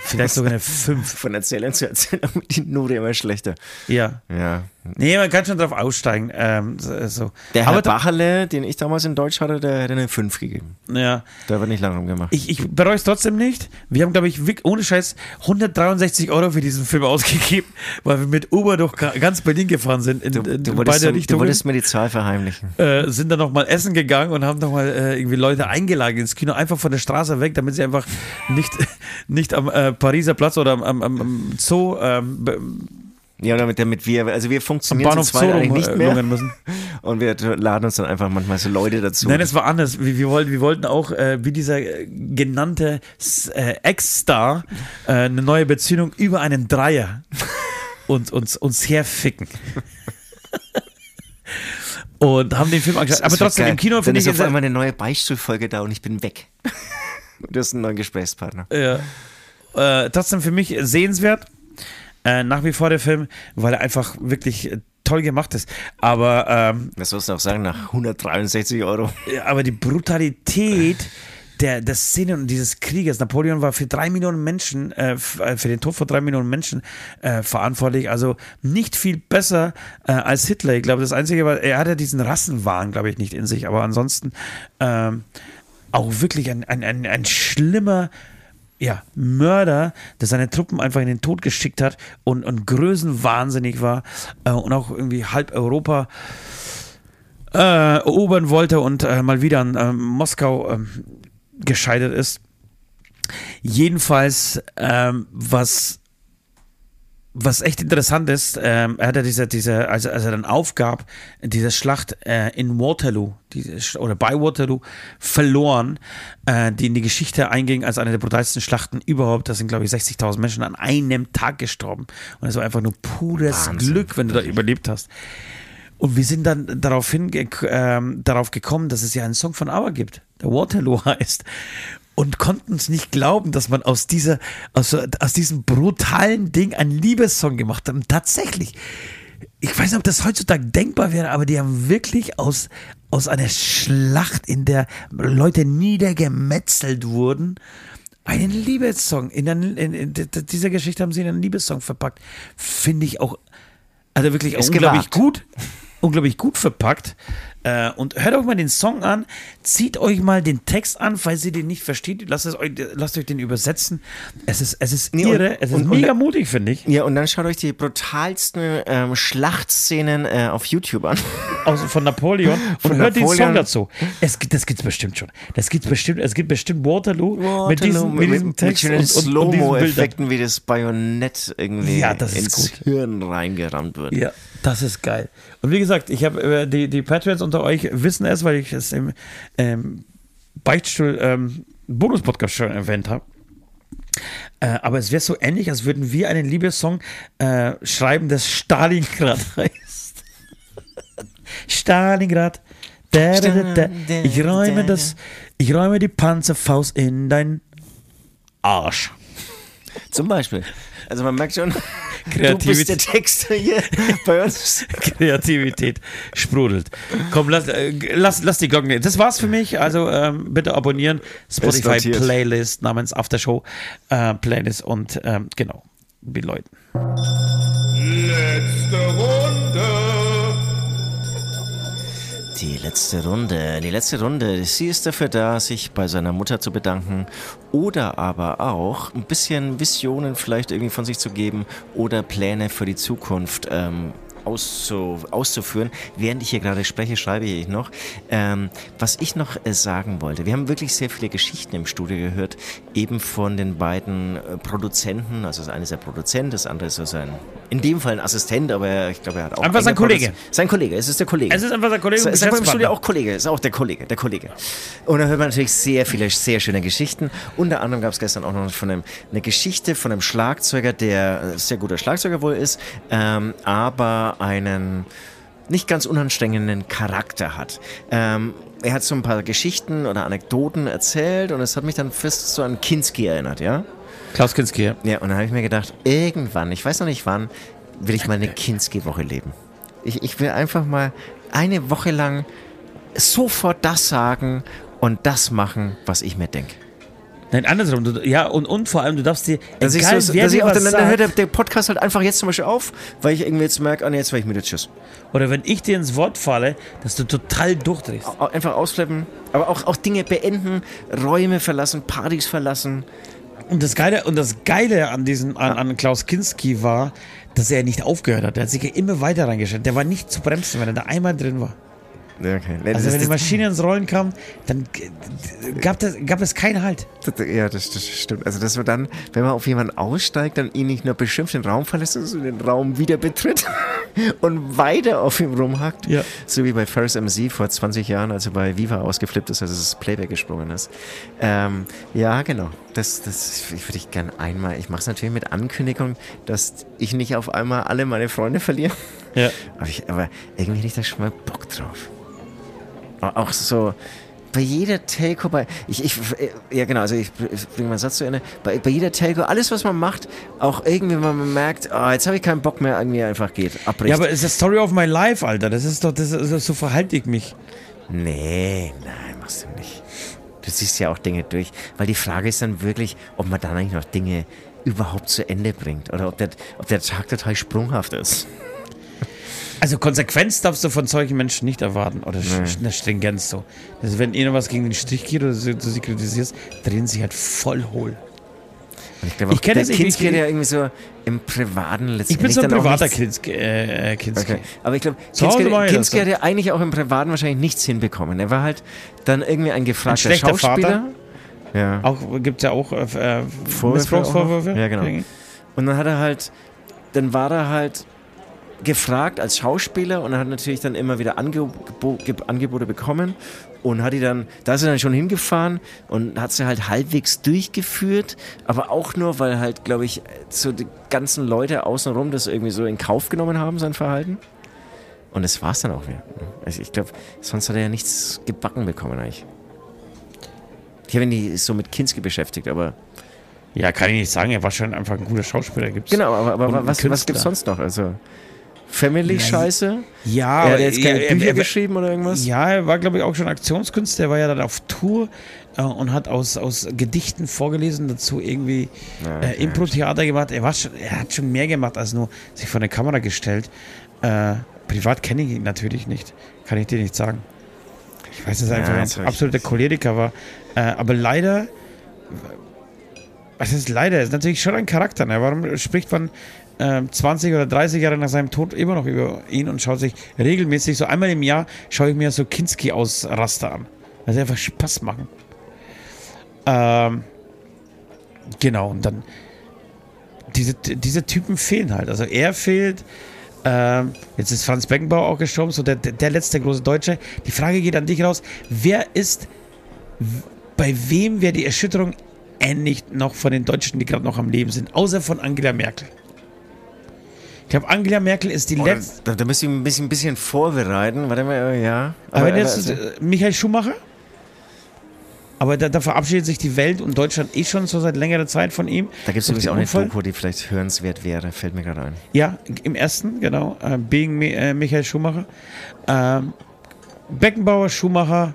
Vielleicht sogar eine 5. Von Erzählern zu Erzählern wird die Note immer schlechter. Ja. Ja. Nee, man kann schon drauf aussteigen. Ähm, so, so. Der Herr Aber Bacherle, den ich damals in Deutsch hatte, der hätte eine 5 gegeben. ja. Da wird nicht lange rumgemacht. Ich, ich bereue es trotzdem nicht. Wir haben, glaube ich, ohne Scheiß 163 Euro für diesen Film ausgegeben, weil wir mit Uber durch ga- ganz Berlin gefahren sind. In, Du, in du, wolltest, beide du Richtungen. wolltest mir die Zahl verheimlichen. äh, sind dann nochmal essen gegangen und haben nochmal äh, irgendwie Leute eingeladen ins Kino, einfach von der Straße weg, damit sie einfach nicht, nicht am äh, Pariser Platz oder am, am, am Zoo, ähm, Ja, damit, damit wir, also wir funktionieren zu zweit eigentlich rum, nicht äh, mehr. müssen. Und wir laden uns dann einfach manchmal so Leute dazu. Nein, es war anders. Wir, wir, wollten, wir wollten auch, äh, wie dieser äh, genannte äh, Ex-Star, äh, eine neue Beziehung über einen Dreier und uns, uns herficken. und haben den Film angeschaut. Aber Das trotzdem, geil. im Kino Dann finde ist ich auf es. einmal eine neue Beichtstuhlfolge da und ich bin weg. du hast einen neuen Gesprächspartner. Ja. Äh, trotzdem für mich sehenswert. Äh, nach wie vor der Film, weil er einfach wirklich äh, toll gemacht ist. Aber, ähm, Was sollst du auch sagen, nach 163 Euro? aber die Brutalität der, der Szene und dieses Krieges. Napoleon war für drei Millionen Menschen, äh, äh, für den Tod von drei Millionen Menschen äh, verantwortlich. Also nicht viel besser äh, als Hitler. Ich glaube, das Einzige war, er hatte diesen Rassenwahn, glaube ich, nicht in sich. Aber ansonsten ähm, auch wirklich ein, ein, ein, ein schlimmer ja, Mörder, der seine Truppen einfach in den Tod geschickt hat und, und größenwahnsinnig war äh, und auch irgendwie halb Europa äh, erobern wollte und äh, mal wieder an äh, Moskau ähm, gescheitert ist. Jedenfalls, ähm, was, was echt interessant ist, ähm, er hat ja diese, diese, also als er dann aufgab, diese Schlacht äh, in Waterloo, diese, oder bei Waterloo, verloren, äh, die in die Geschichte einging als eine der brutalsten Schlachten überhaupt. Da sind, glaube ich, 60.000 Menschen an einem Tag gestorben. Und es war einfach nur pures Wahnsinn, Glück, wenn du da überlebt hast. Und wir sind dann darauf, hinge ähm, darauf gekommen, dass es ja einen Song von ABBA gibt, der Waterloo heißt. Und konnten uns nicht glauben, dass man aus, dieser, aus, aus diesem brutalen Ding einen Liebessong gemacht hat. Und tatsächlich, ich weiß nicht, ob das heutzutage denkbar wäre, aber die haben wirklich aus, aus einer Schlacht, in der Leute niedergemetzelt wurden, einen Liebessong. In, der, in, in dieser Geschichte haben sie einen Liebessong verpackt. Finde ich auch, also wirklich Ist unglaublich gewagt. gut, unglaublich gut verpackt. Äh, und hört euch mal den Song an, zieht euch mal den Text an, falls ihr den nicht versteht, lasst, es euch, lasst euch den übersetzen. Es ist, es ist Nee, und- irre, es ist und- und- mega mutig, finde ich. Ja, und dann schaut euch die brutalsten ähm, Schlachtszenen äh, auf YouTube an. Außer von Napoleon und Von hört den Napoleon. Song dazu. Es, gibt- das gibt's bestimmt schon. Das gibt's bestimmt, es gibt bestimmt Waterloo, mit, diesem, mit, diesem Text schönen und, und, und diesen Bildern. Slow-Mo-Effekten, wie das Bajonett irgendwie Ja, das ins gut. Hirn reingerammt wird. Ja, das ist geil. Und wie gesagt, ich habe äh, die, die Patriots unter euch wissen es, weil ich es im ähm, Beichtstuhl ähm, Bonus-Podcast schon erwähnt habe. Äh, aber es wäre so ähnlich, als würden wir einen Liebessong äh, schreiben, das Stalingrad heißt. Stalingrad. Da, da, da. Ich räume das, ich räume die Panzerfaust in dein Arsch. Zum Beispiel. Also man merkt schon, du Kreativität. bist der Texter hier bei uns. Kreativität sprudelt. Komm, lass, äh, lass, lass die Glocken. Das war's für mich. Also ähm, bitte abonnieren. Spotify. Playlist namens Aftershow äh, Playlist und ähm, genau, wie Leuten. Letzte Runde. Die letzte Runde, die letzte Runde, sie ist dafür da, sich bei seiner Mutter zu bedanken oder aber auch ein bisschen Visionen vielleicht irgendwie von sich zu geben oder Pläne für die Zukunft ähm, auszu, auszuführen. Während ich hier gerade spreche, schreibe ich noch. Ähm, was ich noch äh, sagen wollte, wir haben wirklich sehr viele Geschichten im Studio gehört, eben von den beiden äh, Produzenten, also das eine ist der Produzent, das andere ist so sein, in dem Fall ein Assistent, aber ich glaube, er hat auch Einfach sein Kollege. Sein Kollege, es ist der Kollege. Es ist einfach der Kollege und Sag mal im Studio auch Kollege, ist auch der Kollege, der Kollege. Und da hört man natürlich sehr viele, sehr schöne Geschichten. Unter anderem gab es gestern auch noch von einem, eine Geschichte von einem Schlagzeuger, der äh, sehr guter Schlagzeuger wohl ist, ähm, aber einen nicht ganz unanstrengenden Charakter hat. Ähm, er hat so ein paar Geschichten oder Anekdoten erzählt und es hat mich dann fest so an Kinski erinnert, ja? Klaus Kinski. ja. Ja, und dann habe ich mir gedacht, irgendwann, ich weiß noch nicht wann, will ich mal eine Kinski-Woche leben. Ich, ich will einfach mal eine Woche lang sofort das sagen und das machen, was ich mir denke. Nein, andersrum. Du, ja, und, und vor allem, du darfst dir. Dass ich, egal, so, wer dass ich auch, was dann, dann hört der, der Podcast halt einfach jetzt zum Beispiel auf, weil ich irgendwie jetzt merke, ah nee, jetzt war ich müde, tschüss. Oder wenn ich dir ins Wort falle, dass du total durchdrehst. Einfach ausflippen, aber auch, auch Dinge beenden, Räume verlassen, Partys verlassen. Und das Geile, und das Geile an, diesen, an, an Klaus Kinski war, dass er nicht aufgehört hat. Der hat sich ja immer weiter reingestellt. Der war nicht zu bremsen, wenn er da einmal drin war. Okay. Also das, wenn die das, Maschine ins Rollen kam, dann gab es gab es keinen Halt. das, ja, das, das stimmt. Also, dass man dann, wenn man auf jemanden aussteigt, dann ihn nicht nur beschimpft, den Raum verlässt, sondern den Raum wieder betritt und weiter auf ihm rumhackt. Ja. So wie bei Ferris MC vor 20 Jahren, als er bei Viva ausgeflippt ist, also das Playback gesprungen ist. Ähm, ja, genau. Das, das würde ich gern einmal. Ich mache es natürlich mit Ankündigung, dass ich nicht auf einmal alle meine Freunde verliere. Ja. Aber, ich, aber irgendwie hätte ich da schon mal Bock drauf. Aber Auch so bei jeder Telco, bei, ich, ich, ja genau, also ich, ich bringe meinen Satz zu Ende. Bei, bei jeder Telco, alles was man macht, auch irgendwie, wenn man merkt, ah, jetzt habe ich keinen Bock mehr, irgendwie einfach geht, abbricht. Ja, aber es ist das Story of my life, Alter. Das ist doch, das ist, so verhalte ich mich. Nee, nein, machst du nicht. Du siehst ja auch Dinge durch. Weil die Frage ist dann wirklich, ob man dann eigentlich noch Dinge überhaupt zu Ende bringt. Oder ob der, ob der Tag total sprunghaft ist. Also Konsequenz darfst du von solchen Menschen nicht erwarten. Oder Nee. eine Stringenz so. Also wenn ihnen was gegen den Strich geht oder du sie kritisierst, drehen sie halt voll hohl. Und ich glaube Ich auch, der ich- Kinski hat ja irgendwie so im Privaten letztendlich Ich bin so ein privater Kinski. Äh, äh, Kinski. Okay. Aber ich glaube, Kinski, das Kinski so. hat ja eigentlich auch im Privaten wahrscheinlich nichts hinbekommen. Er war halt dann irgendwie ein gefragter schlechter Schauspieler. Vater. Ja. Auch gibt es ja auch äh, äh, Vorwürfe Missbrauchsvorwürfe. auch? Ja, genau. Und dann hat er halt, dann war er halt gefragt als Schauspieler und er hat natürlich dann immer wieder Angebo Ge- Angebote bekommen und hat die dann, da ist er dann schon hingefahren und hat sie halt halbwegs durchgeführt, aber auch nur, weil halt, glaube ich, so die ganzen Leute außenrum das irgendwie so in Kauf genommen haben, sein Verhalten. Und das war's dann auch wieder. Also ich glaube, sonst hat er ja nichts gebacken bekommen eigentlich. Ich habe ihn nie so mit Kinski beschäftigt, aber Ja, kann ich nicht sagen. Er war schon einfach ein guter Schauspieler. Gibt's. Genau, aber, aber Und ein was, was Künstler. gibt's sonst noch? Also Family-Scheiße? Ja, er hat jetzt keine er- Bücher er- geschrieben oder irgendwas? Ja, er war, glaube ich, auch schon Aktionskünstler. Er war ja dann auf Tour äh, und hat aus, aus Gedichten vorgelesen, dazu irgendwie Ja, äh. Impro-Theater gemacht. Er, war schon, er hat schon mehr gemacht, als nur sich vor eine Kamera gestellt. Äh, privat kenne ich ihn natürlich nicht. Kann ich dir nicht sagen. Ich weiß, dass er Ja, einfach ein absoluter Choleriker war. Äh, aber leider, was ist leider? Er ist natürlich schon ein Charakter. Ne? Warum spricht man äh, 20 oder 30 Jahre nach seinem Tod immer noch über ihn und schaut sich regelmäßig, so einmal im Jahr, schaue ich mir so Kinski-Ausraster an. Weil sie einfach Spaß machen. Ähm, genau, und dann diese, diese Typen fehlen halt. Also er fehlt. Ähm, jetzt ist Franz Beckenbauer auch gestorben, so der, der, letzte große Deutsche. Die Frage geht an dich raus. Wer ist, bei wem wäre die Erschütterung ähnlich noch von den Deutschen, die gerade noch am Leben sind, außer von Angela Merkel? Ich glaube, Angela Merkel ist die Oh, letzte. da, da müsst ihr ein bisschen, ein bisschen vorbereiten. Warte mal, äh, ja. Aber, wenn jetzt also- Michael Schumacher? Aber da, da verabschiedet sich die Welt und Deutschland eh schon so seit längerer Zeit von ihm. da gibt es übrigens auch eine. Doku, die vielleicht hörenswert wäre. Fällt mir gerade ein. Ja, im ersten, genau. Äh, Being äh, Michael Schumacher. Ähm, Beckenbauer, Schumacher.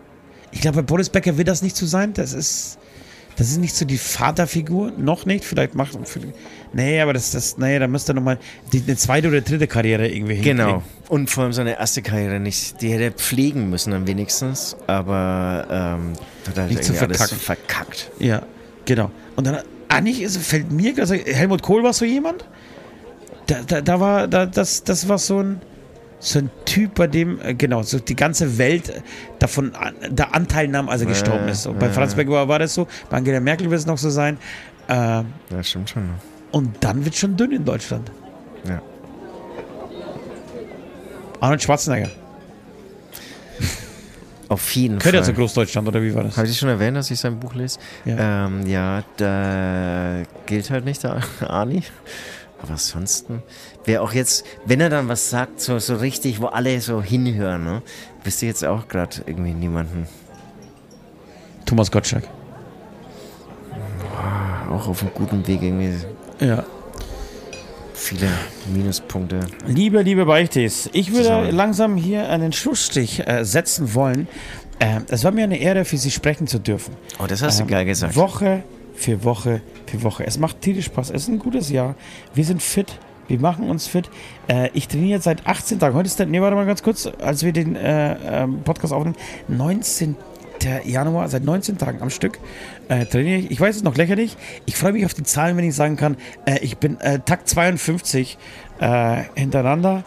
Ich glaube, bei Boris Becker wird das nicht so sein. Das ist, das ist nicht so die Vaterfigur. Noch nicht. Vielleicht macht. Nee, aber das, das, nee, da müsste er nochmal die, eine zweite oder dritte Karriere irgendwie hinkriegen. Genau. Und vor allem seine erste Karriere nicht. Die hätte er pflegen müssen dann wenigstens. Aber ähm, hat halt Nicht zu verkacken. verkackt. Ja, genau. Und dann, eigentlich ist, fällt mir, also Helmut Kohl war so jemand. Da, da, da war, da, das, das war so ein, so ein Typ, bei dem, äh, genau, so die ganze Welt davon an, der Anteil nahm, als er gestorben ist. Und bei ja, Franz. Beckenbauer war das so, bei Angela Merkel wird es noch so sein. Äh, Ja, stimmt schon. und dann wird schon dünn in Deutschland. Ja. Arnold Schwarzenegger. Auf jeden ja Fall. zu Großdeutschland, oder wie war das? Habe ich schon erwähnt, dass ich sein Buch lese? Ja. Ähm, ja, da gilt halt nicht der Arni. Aber ansonsten, wer auch jetzt, wenn er dann was sagt, so, so richtig, wo alle so hinhören, ne, wisst ihr jetzt auch gerade irgendwie niemanden. Thomas Gottschalk. Auch auf einem guten Weg irgendwie Ja. viele Minuspunkte. Liebe, liebe Beichtes, ich würde Zusammen. langsam hier einen Schlussstrich äh, setzen wollen. Äh, es war mir eine Ehre, für Sie sprechen zu dürfen. Oh, das hast du Ähm, geil gesagt. Woche für Woche für Woche. Es macht tierisch Spaß. Es ist ein gutes Jahr. Wir sind fit. Wir machen uns fit. Äh, ich trainiere jetzt seit 18 Tagen. Heute ist der, nee, warte mal ganz kurz, als wir den äh, ähm, Podcast aufnehmen, 19. Januar, seit 19 Tagen am Stück äh, trainiere ich. Ich weiß es noch lächerlich. Ich freue mich auf die Zahlen, wenn ich sagen kann, äh, ich bin äh, Tag 52 äh, hintereinander.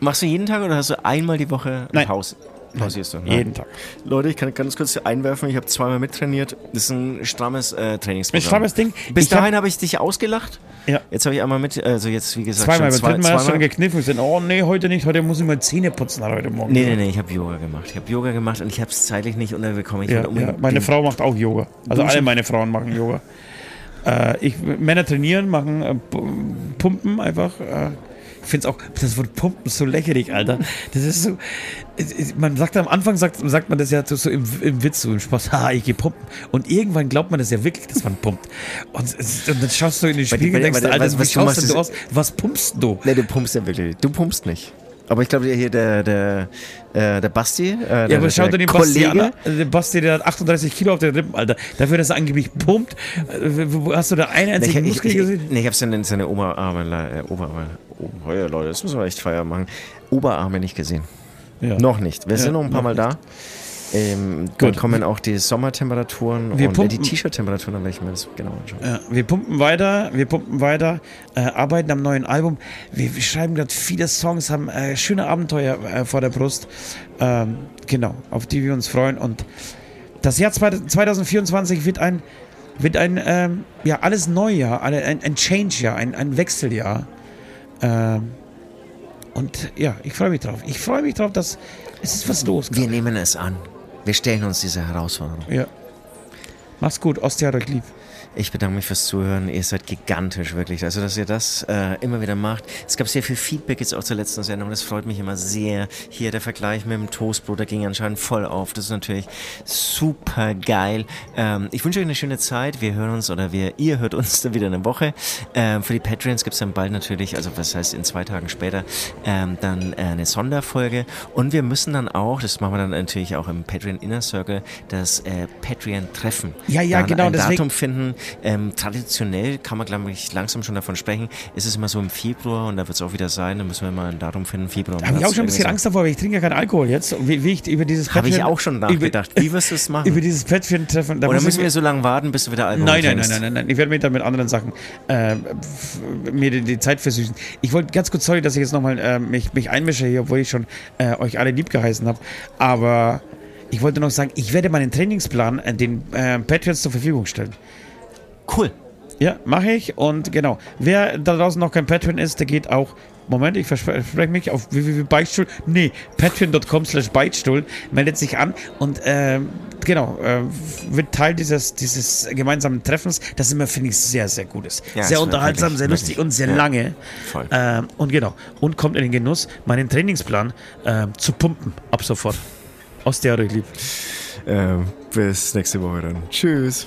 Machst du jeden Tag oder hast du einmal die Woche Nein. Pause? Pausierst du? Nein. Jeden Tag. Leute, ich kann ganz kurz einwerfen, ich habe zweimal mittrainiert. Das ist ein strammes äh, Trainingsprogramm. Ein strammes Ding. Bis Ich hab- dahin habe ich dich ausgelacht. Ja. Jetzt habe ich einmal mit, also jetzt wie gesagt, Zweimal, schon beim dritten Mal hast du zweimal. dann gekniffen gesagt, oh nee, heute nicht, heute muss ich mal Zähne putzen heute Morgen. Nee, nee, nee, ich habe Yoga gemacht. Ich habe Yoga gemacht und ich habe es zeitlich nicht unterbekommen. Ich Ja, ja. Meine Frau macht auch Yoga. Also alle meine Frauen machen Yoga. Äh, ich, Männer trainieren, machen äh, Pu- Pumpen einfach. Äh, finde es auch, das Wort Pumpen so lächerlich, Alter. Das ist so, man sagt am Anfang, sagt, sagt man das ja so, so im, im Witz, so im Spaß, haha, ich gehe pumpen. Und irgendwann glaubt man das ja wirklich, dass man pumpt. Und, und dann schaust du in den Spiegel und denkst, Alter, was- wie was du schaust machst, denn du ist- aus? Was pumpst du? Nee, du pumpst ja wirklich. Du pumpst nicht. Aber ich glaube, hier der, der, äh, der Basti, äh, der, Ja, aber schau dir den Basti Kollege, an. Also Der Basti, der hat 38 Kilo auf den Rippen, Alter. Dafür, dass er angeblich pumpt. Äh, Hast du da einen Nee, ich, einzigen ich, Muskel ich, gesehen? nee, ich habe seine, seine Oberarme, äh, Oberarme, ja, Leute, das müssen wir echt Feier machen. Oberarme nicht gesehen. Ja. Noch nicht. Wir sind Ja, noch ein paar Mal da. Ähm, dann kommen auch die Sommertemperaturen Wir und äh, die pumpen- T-Shirt-Temperaturen, dann werde ich mir das genau anschauen. Ja, wir pumpen weiter, wir pumpen weiter, äh, arbeiten am neuen Album. Wir, wir schreiben gerade viele Songs, haben äh, schöne Abenteuer äh, vor der Brust. Ähm, genau, auf die wir uns freuen. Und das Jahr 2024 wird ein, wird ein ähm, ja, alles Neujahr, ein, ein Change-Jahr, ein, ein Wechseljahr. Ähm, und ja, ich freue mich drauf. Ich freue mich drauf, dass es ist was los. Wir nehmen es an. Wir stellen uns diese Herausforderung. Ja. Mach's gut, euch lieb. Ich bedanke mich fürs Zuhören. Ihr seid gigantisch, wirklich. Also, dass ihr das äh, immer wieder macht. Es gab sehr viel Feedback jetzt auch zur letzten Sendung. Das freut mich immer sehr. Hier der Vergleich mit dem Toastbrot, der ging anscheinend voll auf. Das ist natürlich super geil. Ähm, ich wünsche euch eine schöne Zeit. Wir hören uns oder wir, ihr hört uns dann wieder eine Woche. Ähm, für die Patreons gibt es dann bald natürlich, also was heißt in zwei Tagen später, ähm, dann äh, eine Sonderfolge. Und wir müssen dann auch, das machen wir dann natürlich auch im Patreon Inner Circle, das äh, Patreon-Treffen. Ja, ja, Dann genau, Ein deswegen- Datum finden. Ähm, traditionell kann man, glaube ich, langsam schon davon sprechen. Es ist immer so im Februar und da wird es auch wieder sein. Da müssen wir mal ein Datum finden. Februar. Da habe ich auch schon ein bisschen Angst davor, weil ich trinke ja keinen Alkohol jetzt. Und wie, wie ich über dieses Habe ich auch schon nachgedacht. Wie wirst du es machen? Über dieses Patreon-Treffen. da Oder müssen mir- wir so lange warten, bis du wieder Alkohol Nein, nein, nein, nein, nein, nein. Ich werde mich dann mit anderen Sachen äh, mir die, die Zeit versüßen. Ich wollte ganz kurz, sorry, dass ich jetzt nochmal äh, mich, mich einmische hier, obwohl ich schon äh, euch alle lieb geheißen habe. Aber ich wollte noch sagen, ich werde meinen Trainingsplan äh, den äh, Patreons zur Verfügung stellen. Cool. Ja, mache ich. Und genau, wer da draußen noch kein Patreon ist, der geht auch. Moment, ich verspre- verspreche mich auf www.beichtstuhl. Nee, patreon.com slash Beichtstuhl. Meldet sich an und ähm, genau, äh, wird Teil dieses, dieses gemeinsamen Treffens, das immer, finde ich, sehr, sehr gut ist. Ja, sehr unterhaltsam, wirklich, sehr lustig wirklich. und sehr Ja. lange. Voll. Ähm, und genau, und kommt in den Genuss, meinen Trainingsplan ähm, zu pumpen ab sofort. Aus der euch lieb. Ähm, bis nächste Woche dann. Tschüss.